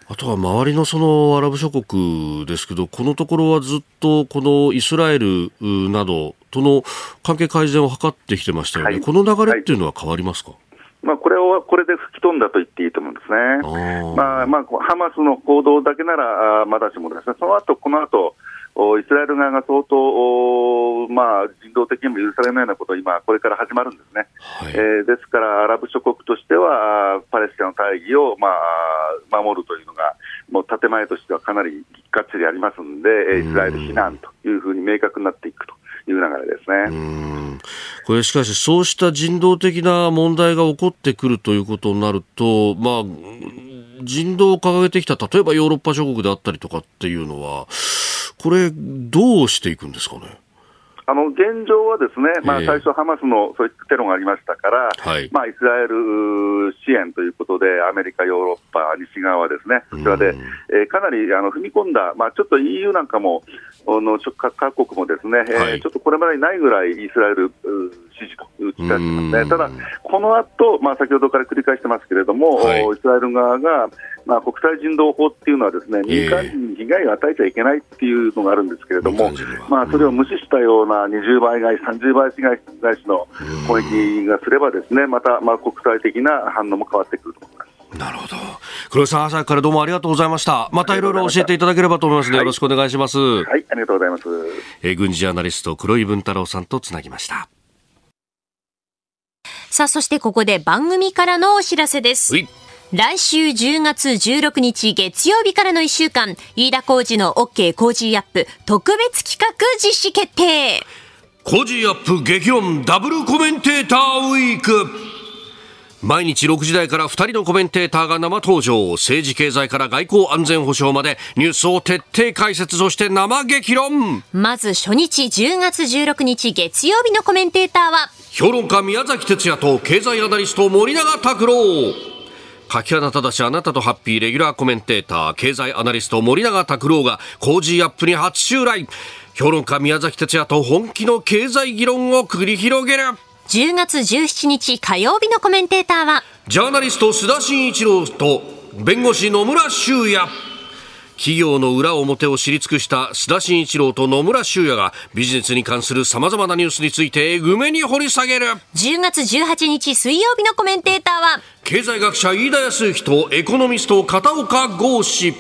あとは周りのそのアラブ諸国ですけど、このところはずっとこのイスラエルなどとの関係改善を図ってきてましたよね、はい。この流れっていうのは変わりますか、まあ、これをこれで吹き飛んだと言っていいと思うんですね。まあまあ、ハマスの行動だけならまだしもですね、その後この後おイスラエル側が相当、おまあ、人道的にも許されないようなこと、今、これから始まるんですね。はい。えーですから、アラブ諸国としては、パレスチナの大義を、まあ、守るというのが、もう建前としてはかなりがっちりありますんで、えーイスラエル非難というふうに明確になっていくという流れですね。うんこれしかし、そうした人道的な問題が起こってくるということになると、まあ、人道を掲げてきた、例えばヨーロッパ諸国であったりとかっていうのは、これ、どうしていくんですかね？あの現状はですね、まあ、ええ最初、ハマスのそういったテロがありましたから、はい。まあ、イスラエル支援ということで、アメリカ、ヨーロッパ、西側はですね、こちらで、うんえーかなりあの踏み込んだ、まあ、ちょっと EU なんかも、あの各各国もですね、えーはい。ちょっとこれまでにないぐらいイスラエルう支持と打ち出してますうんね。ただ、この後、まあ先ほどから繰り返してますけれども、はいイスラエル側が、まあ、国際人道法っていうのはですね、ええ民間人に被害を与えちゃいけないっていうのがあるんですけれどもまあ、それを無視したような20倍返し、30倍返しの攻撃がすればですね、また、まあ、国際的な反応も変わってくると思います。なるほど。黒井さん、朝からどうもありがとうございました。またいろいろ教えていただければと思いますので、よろしくお願いします。はい、ありがとうございます。えー軍事ジャーナリスト、黒井文太郎さんとつなぎました。さあ、そしてここで番組からのお知らせです。来週10月16日月曜日からの1週間、飯田浩二の OK 工事アップ特別企画実施決定。コジアップ激論ダブルコメンテーターウィーク。毎日6時台から2人のコメンテーターが生登場。政治経済から外交安全保障までニュースを徹底解説そして生激論。まず初日10月16日月曜日のコメンテーターは、評論家宮崎哲弥と経済アナリスト森永卓郎。垣花正あなたとハッピーレギュラーコメンテーター経済アナリスト森永卓郎がコージーアップに初襲来。評論家宮崎哲也と本気の経済議論を繰り広げる。10月17日火曜日のコメンテーターはジャーナリスト須田慎一郎と弁護士野村修也企業の裏表を知り尽くした須田慎一郎と野村修也がビジネスに関する様々なニュースについてえぐめに掘り下げる。10月18日水曜日のコメンテーターは経済学者飯田康之とエコノミスト片岡剛志。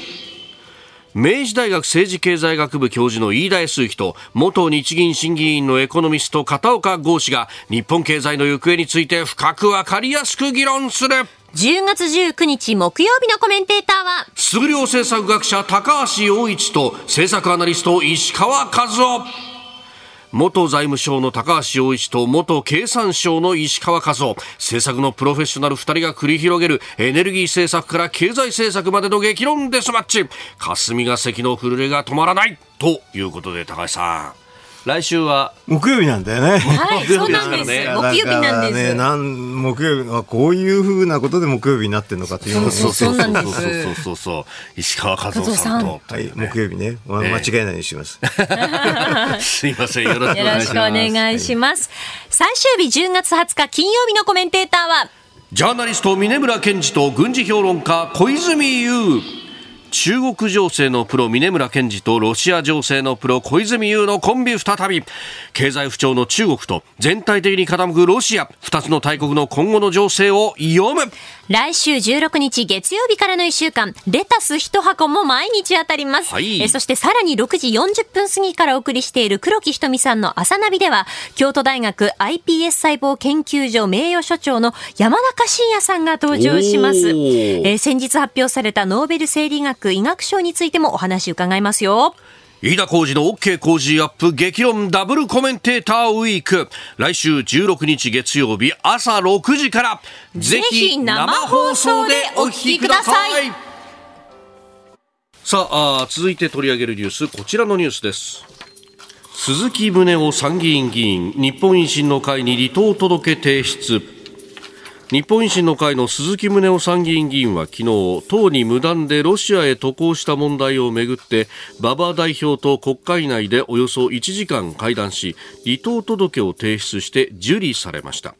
明治大学政治経済学部教授の飯田康之と元日銀審議員のエコノミスト片岡剛志が日本経済の行方について深くわかりやすく議論する10月19日木曜日のコメンテーターは優れ政策学者高橋洋一と政策アナリスト石川和夫。元財務省の高橋洋一と元経産省の石川和夫。政策のプロフェッショナル2人が繰り広げるエネルギー政策から経済政策までの激論デスマッチ。霞が関の震えが止まらないということで高橋さん。来週は木曜日なんだよね。はいそうなんです。ね木曜日なんです。ね、なん木曜日はこういうふうなことで木曜日になってるのかというのをそうそうそう。なんです。そうそうそうそう。石川和夫さんさん。とはい、木曜日ね、間違えないようにします。[laughs] すいません。よろしくお願いします。最終日10月20日金曜日のコメンテーターはジャーナリスト峰村健二と軍事評論家小泉悠中国情勢のプロ峰村健二とロシア情勢のプロ小泉優のコンビ再び。経済不調の中国と全体的に傾くロシア。2つの大国の今後の情勢を読む。来週16日月曜日からの1週間、レタス一箱も毎日当たります。はいえそしてさらに6時40分過ぎからお送りしている黒木ひとみさんの朝ナビでは、京都大学 iPS 細胞研究所名誉所長の山中伸也さんが登場します。えー先日発表されたノーベル生理学医学賞についてもお話伺いますよ。飯田浩二の OK 工事アップ激論ダブルコメンテーターウィーク。来週16日月曜日朝6時からぜひ生放送でお聞きください。さあ続いて取り上げるニュースこちらのニュースです。鈴木宗男参議院議員日本維新の会に離党届提出。日本維新の会の鈴木宗男参議院議員は昨日党に無断でロシアへ渡航した問題をめぐって馬場代表と国会内でおよそ1時間会談し離党届を提出して受理されました。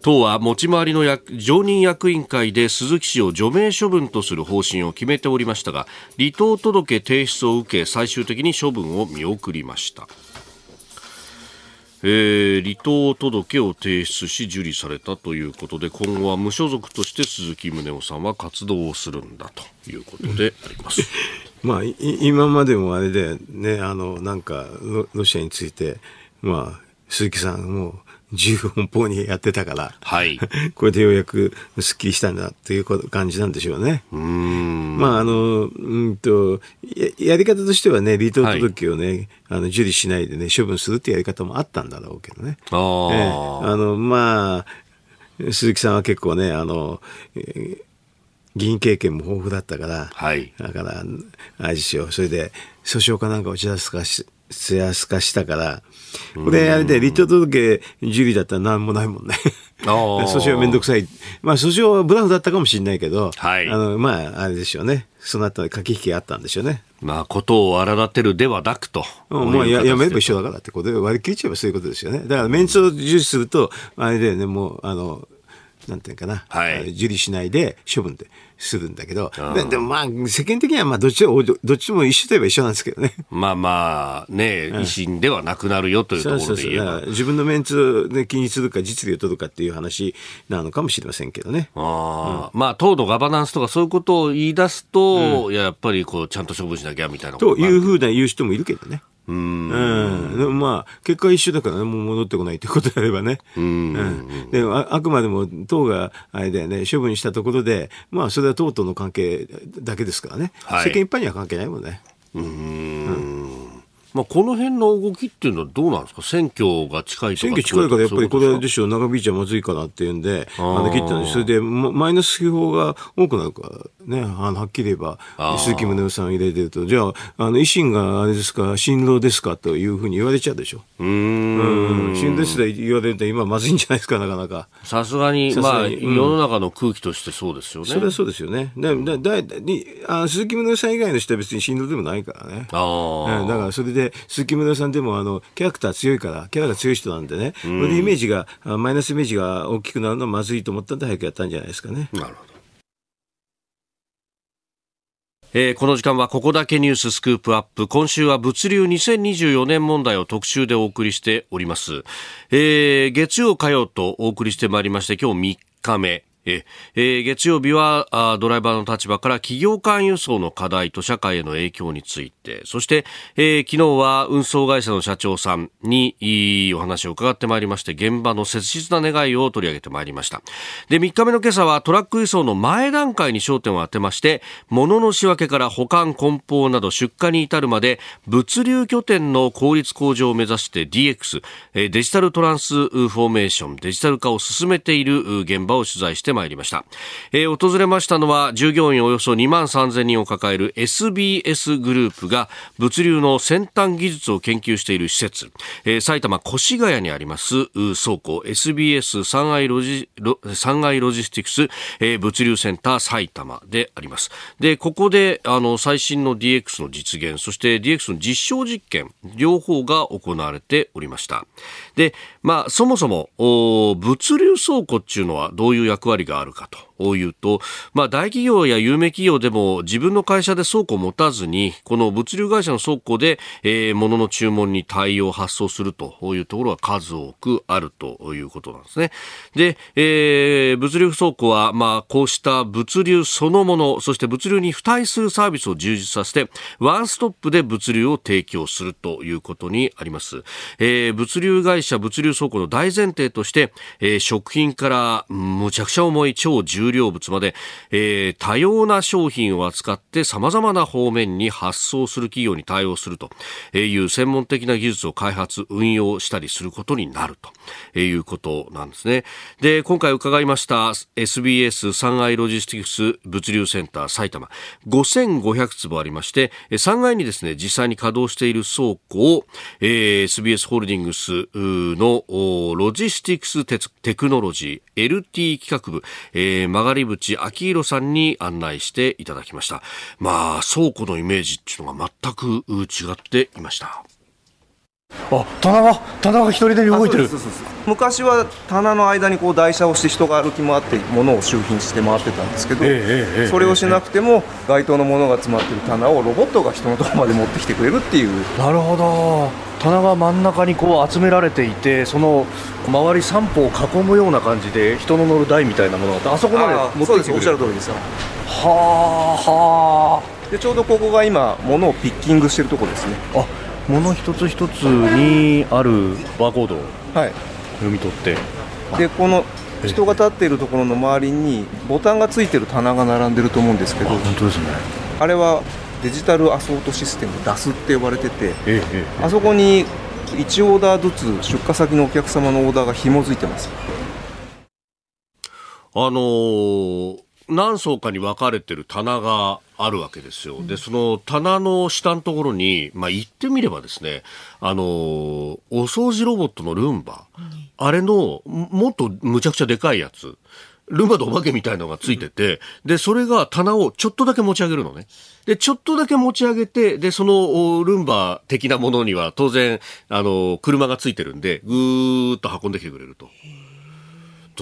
党は持ち回りの常任役員会で鈴木氏を除名処分とする方針を決めておりましたが離党届提出を受け最終的に処分を見送りました。えー離党届を提出し受理されたということで今後は無所属として鈴木宗男さんは活動をするんだということであります。[laughs] まあ、今までもあれでね、あの、なんかロ、ロシアについて、まあ、鈴木さんも自由奔放にやってたから、はい。[laughs] これでようやくスッキリしたんだっていう感じなんでしょうね。うーん。まあ、あの、うんと、ややり方としてはね、離党届をね、あの、受理しないでね、処分するっていうやり方もあったんだろうけどね。あーええあの、まあ、鈴木さんは結構ね、あの、えー議員経験も豊富だったから、はいだから、あれですよ、それで、訴訟かなんかをちらすかし、つやすかしたから、これあれで、離党届受理だったら何もないもんね。[laughs] 訴訟はめんどくさい。まあ、訴訟はブラフだったかもしれないけど、はいあの、まあ、あれでしょうね。その後駆け引きがあったんでしょうね。まあ、ことを荒立てるではなくと。うんもうややめれば一緒だ。だからってことで割り切っちゃえばそういうことですよね。だからメンツを重視すると、あれだよね、もう、あの、なんていうかな、はい。受理しないで処分でするんだけど、うんででもまあ、世間的にはまあどっちも、どどっちも一緒といえば一緒なんですけどね。まあまあ、ね、維新ではなくなるよというところで言えば。だから。自分のメンツを、ね、気にするか実利を取るかっていう話なのかもしれませんけどね。あー。まあ、党のガバナンスとかそういうことを言い出すと、いややっぱりこう、ちゃんと処分しなきゃみたいなというふうな言う人もいるけどね。うん。うん、でもまあ、結果は一緒だからね、もう戻ってこないということであればね。うんでああくまでも党があれだよね、処分したところで、まあ、それは党との関係だけですからね、はい世間一般には関係ないもんね。うんまあ、この辺の動きっていうのはどうなんですか？選挙が近いとか選挙近いからやっぱりこれでしょう、長引いちゃまずいかなっていうんで、あの切ったんです。それで、マイナス批評が多くなるからね、あのはっきり言えば、鈴木宗男さん入れてると、じゃあ、あの維新があれですか、新郎ですかというふうに言われちゃうでしょ。うん。新郎ですで言われると今まずいんじゃないですか、なかなか。さすがに、まあ、世の中の空気としてそうですよね。それはそうですよね。だだだにあ鈴木宗男さん以外の人は別に新郎でもないからね。ああ。だからそれで、鈴木宗男さんでもあの、キャラクター強いから、キャラが強い人なんでね、それでイメージが、マイナスイメージが大きくなるのはまずいと思ったんで早くやったんじゃないですかね。なるほど。えー、この時間はここだけニューススクープアップ。今週は物流2024年問題を特集でお送りしております、えー、月曜火曜とお送りしてまいりまして今日3日目えー、月曜日はあドライバーの立場から企業間輸送の課題と社会への影響についてそして、えー、昨日は運送会社の社長さんにお話を伺ってまいりまして現場の切実な願いを取り上げてまいりました。で3日目の今朝はトラック輸送の前段階に焦点を当てまして物の仕分けから保管梱包など出荷に至るまで物流拠点の効率向上を目指して DX デジタルトランスフォーメーションデジタル化を進めている現場を取材してまいりました、えー、訪れましたのは従業員およそ2万3000人を抱える SBS グループが物流の先端技術を研究している施設、えー、埼玉越谷にあります倉庫。SBS 三愛ロジ三愛ロジスティクス、えー、物流センター埼玉であります。でここであの最新の DX の実現そして DX の実証実験両方が行われておりました。でまあそもそも物流倉庫っていうのはどういう役割があるかと。いうと、まあ、大企業や有名企業でも自分の会社で倉庫を持たずに、この物流会社の倉庫で、えー、物の注文に対応、発送するというところが数多くあるということなんですね。で、えー、物流倉庫は、まあ、こうした物流そのもの、そして物流に付帯するサービスを充実させて、ワンストップで物流を提供するということにあります。えー、物流会社、物流倉庫の大前提として、えー、食品からむちゃくちゃ重い超重重量物まで、えー、多様な商品を扱って様々な方面に発送する企業に対応するという専門的な技術を開発、運用したりすることになるということなんですね。で、今回伺いました SBS 三愛ロジスティクス物流センター埼玉5500坪ありまして、3階にですね、実際に稼働している倉庫を、えー、SBS ホールディングスのロジスティクステクノロジー LT 企画部、えー曲がり淵明宏さんに案内していただきました。まあ、倉庫のイメージっていうのが全く違っていました。あ棚が棚が一人で動いてる。昔は棚の間にこう台車をして人が歩き回って物を収品して回ってたんですけど、ええそれをしなくても街灯のものが詰まってる棚をロボットが人のところまで持ってきてくれるっていう。なるほど。棚が真ん中にこう集められていてその周り3歩を囲むような感じで人の乗る台みたいなものがあそこまで持ってきてくれる。おっしゃる通りですよ。はあはあ。でちょうどここが今物をピッキングしてるとこですね。あもの一つ一つにあるバーコードを読み取って、はい、でこの人が立っているところの周りにボタンがついてる棚が並んでると思うんですけど本当ですね。あれはデジタルアソートシステム DAS って呼ばれてて、ええあそこに1オーダーずつ出荷先のお客様のオーダーが紐づいてます。あのー何層かに分かれてる棚があるわけですよ。で、その棚の下のところに、まあ、言ってみればですね、あの、お掃除ロボットのルンバ、あれの、もっとむちゃくちゃでかいやつ、ルンバとお化けみたいのがついてて、で、それが棚をちょっとだけ持ち上げるのね。で、ちょっとだけ持ち上げて、で、そのルンバ的なものには当然、あの、車がついてるんで、ぐーっと運んできてくれると。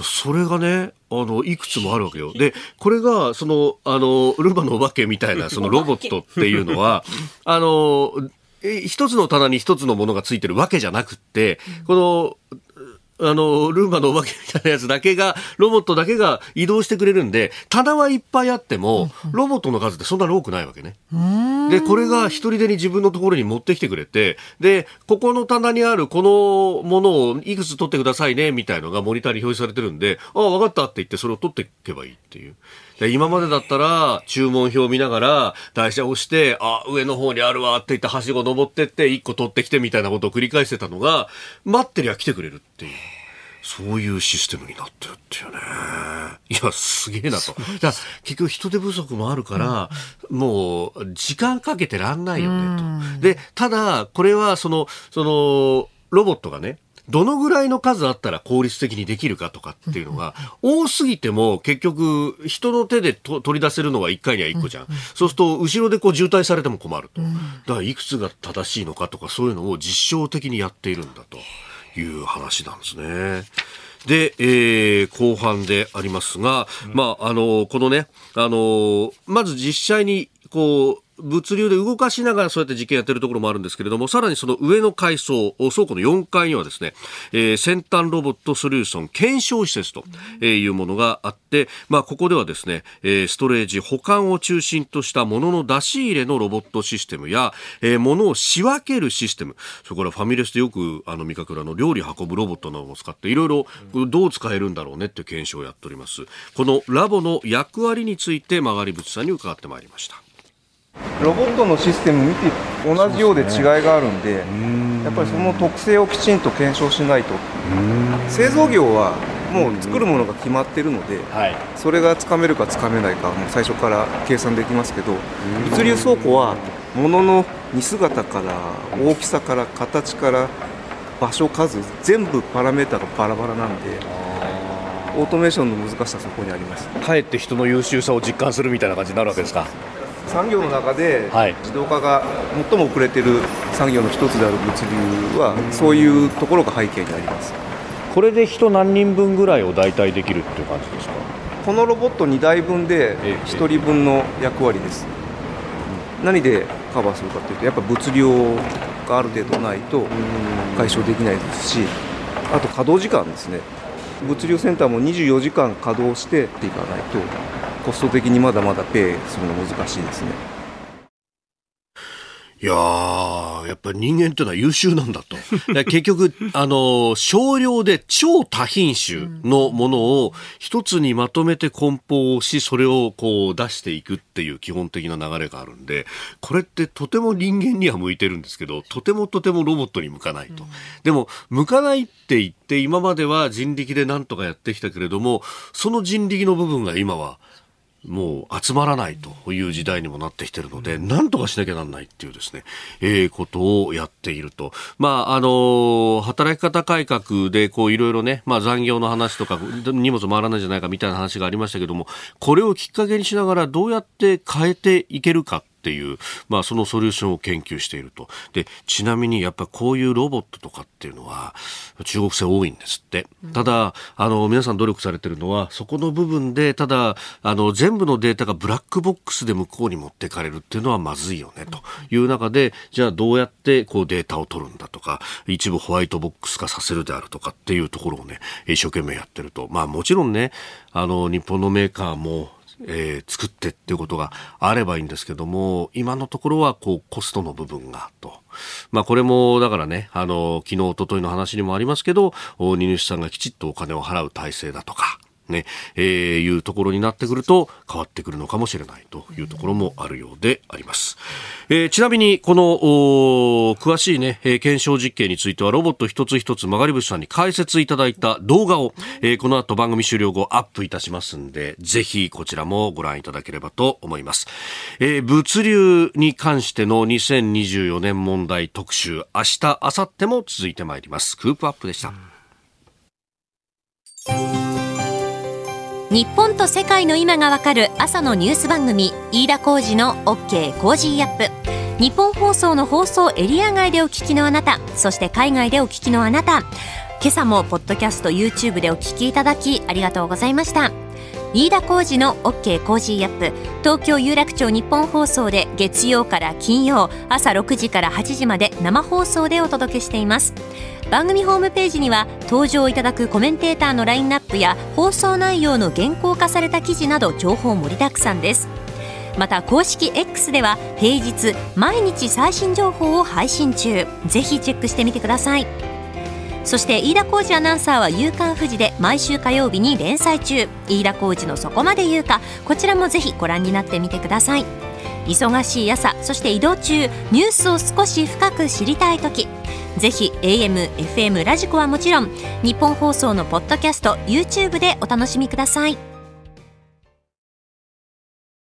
それがね、あの、いくつもあるわけよ。で、これが、その、あの、ルンバのお化けみたいな、[laughs] そのロボットっていうのは、あの、一つの棚に一つのものがついてるわけじゃなくって、この、あの、ルンバのお化けみたいなやつだけが、ロボットだけが移動してくれるんで、棚はいっぱいあっても、ロボットの数ってそんなに多くないわけね。で、これが一人でに自分のところに持ってきてくれて、で、ここの棚にあるこのものをいくつ取ってくださいね、みたいのがモニターに表示されてるんで、ああ、わかったって言ってそれを取っていけばいいっていう。今までだったら注文表を見ながら台車を押してあ上の方にあるわって言ってはしご登ってって1個取ってきてみたいなことを繰り返してたのが待ってりゃ来てくれるっていう。そういうシステムになってるっていうね。いや、すげえなと。だ結局人手不足もあるから、うん、もう時間かけてらんないよねと。で、ただ、これはその、その、ロボットがね、どのぐらいの数あったら効率的にできるかとかっていうのが、多すぎても結局人の手で取り出せるのは1回には1個じゃん。そうすると後ろでこう渋滞されても困ると。だからいくつが正しいのかとかそういうのを実証的にやっているんだという話なんですね。で、えー、後半でありますが、まあ、あの、このね、あの、まず実際に、こう、物流で動かしながらそうやって実験やってるところもあるんですけれども、さらにその上の階層、倉庫の4階にはですね、えー、先端ロボットソリューション検証施設というものがあって、まあ、ここではですね、えー、ストレージ保管を中心としたもの出し入れのロボットシステムや、えー、物を仕分けるシステム、それからファミレスでよくあの見かけるあの料理運ぶロボットなども使って、いろいろどう使えるんだろうねっていう検証をやっております。このラボの役割について曲がり渕さんに伺ってまいりました。ロボットのシステム見て同じようで違いがあるんで、ね、やっぱりその特性をきちんと検証しないと。製造業はもう作るものが決まってるので、はい、それがつかめるかつかめないかもう最初から計算できますけど物流倉庫は物の似姿から大きさから形から場所数全部パラメータがバラバラなんでオートメーションの難しさそこにあります。かえって人の優秀さを実感するみたいな感じになるわけですか産業の中で自動化が最も遅れている産業の一つである物流はそういうところが背景にあります。これで人何人分ぐらいを代替できるっていう感じですか？このロボット2台分で1人分の役割です、何でカバーするかというとやっぱ物量がある程度ないと解消できないですしあと稼働時間ですね。物流センターも24時間稼働していかないとコスト的にまだまだペイするの難しいですね。いやー、やっぱり人間っていうのは優秀なんだと。[laughs] 結局、あの、少量で超多品種のものを一つにまとめて梱包し、それをこう出していくっていう基本的な流れがあるんで、これってとても人間には向いてるんですけど、とてもとてもロボットに向かないと。でも、向かないって言って今までは人力でなんとかやってきたけれども、その人力の部分が今はもう集まらないという時代にもなってきてるので、なんとかしなきゃなんないっていうですね、えー、ことをやっていると。まあ、あのー、働き方改革で、こう、いろいろね、まあ、残業の話とか、荷物回らないんじゃないかみたいな話がありましたけども、これをきっかけにしながらどうやって変えていけるかっていう、まあ、そのソリューションを研究していると。で、ちなみにやっぱこういうロボットとかっていうのは中国製多いんですって。ただ、あの、皆さん努力されてるのは、そこの部分で、ただ、あの、全部のデータがブラックボックスで向こうに持ってかれるっていうのはまずいよね、という中で、じゃあどうやってこうデータを取るんだとか、一部ホワイトボックス化させるであるとかっていうところをね、一生懸命やってると。まあもちろんね、あの、日本のメーカーも、えー、作ってっていうことがあればいいんですけども、今のところはこうコストの部分がと。まあこれもだからね、あの、昨日、おとといの話にもありますけど、荷主さんがきちっとお金を払う体制だとか、ね、えー、いうところになってくると変わってくるのかもしれないというところもあるようであります。えー、ちなみに、この、詳しいね、えー、検証実験についてはロボット一つ一つ曲がり節さんに解説いただいた動画を、えー、この後番組終了後アップいたしますんで、ぜひこちらもご覧いただければと思います。えー、物流に関しての2024年問題特集、明日、明後日も続いてまいります。クープアップでした。日本と世界の今がわかる朝のニュース番組飯田浩司の OK コージーアップ。ニッポン放送の放送エリア外でお聞きのあなたそして海外でお聞きのあなた。今朝もポッドキャスト YouTube でお聞きいただきありがとうございました。飯田浩司の OK コージーアップ。東京有楽町ニッポン放送で月曜から金曜朝6時から8時まで生放送でお届けしています。番組ホームページには登場いただくコメンテーターのラインナップや放送内容の原稿化された記事など情報盛りだくさんです。また公式 X では平日毎日最新情報を配信中。ぜひチェックしてみてください。そして飯田浩二アナウンサーは「夕刊富士」で毎週火曜日に連載中。飯田浩二のそこまで言うかこちらもぜひご覧になってみてください。忙しい朝そして移動中ニュースを少し深く知りたい時。ぜひ AM、FM、ラジコはもちろん日本放送のポッドキャスト YouTube でお楽しみください。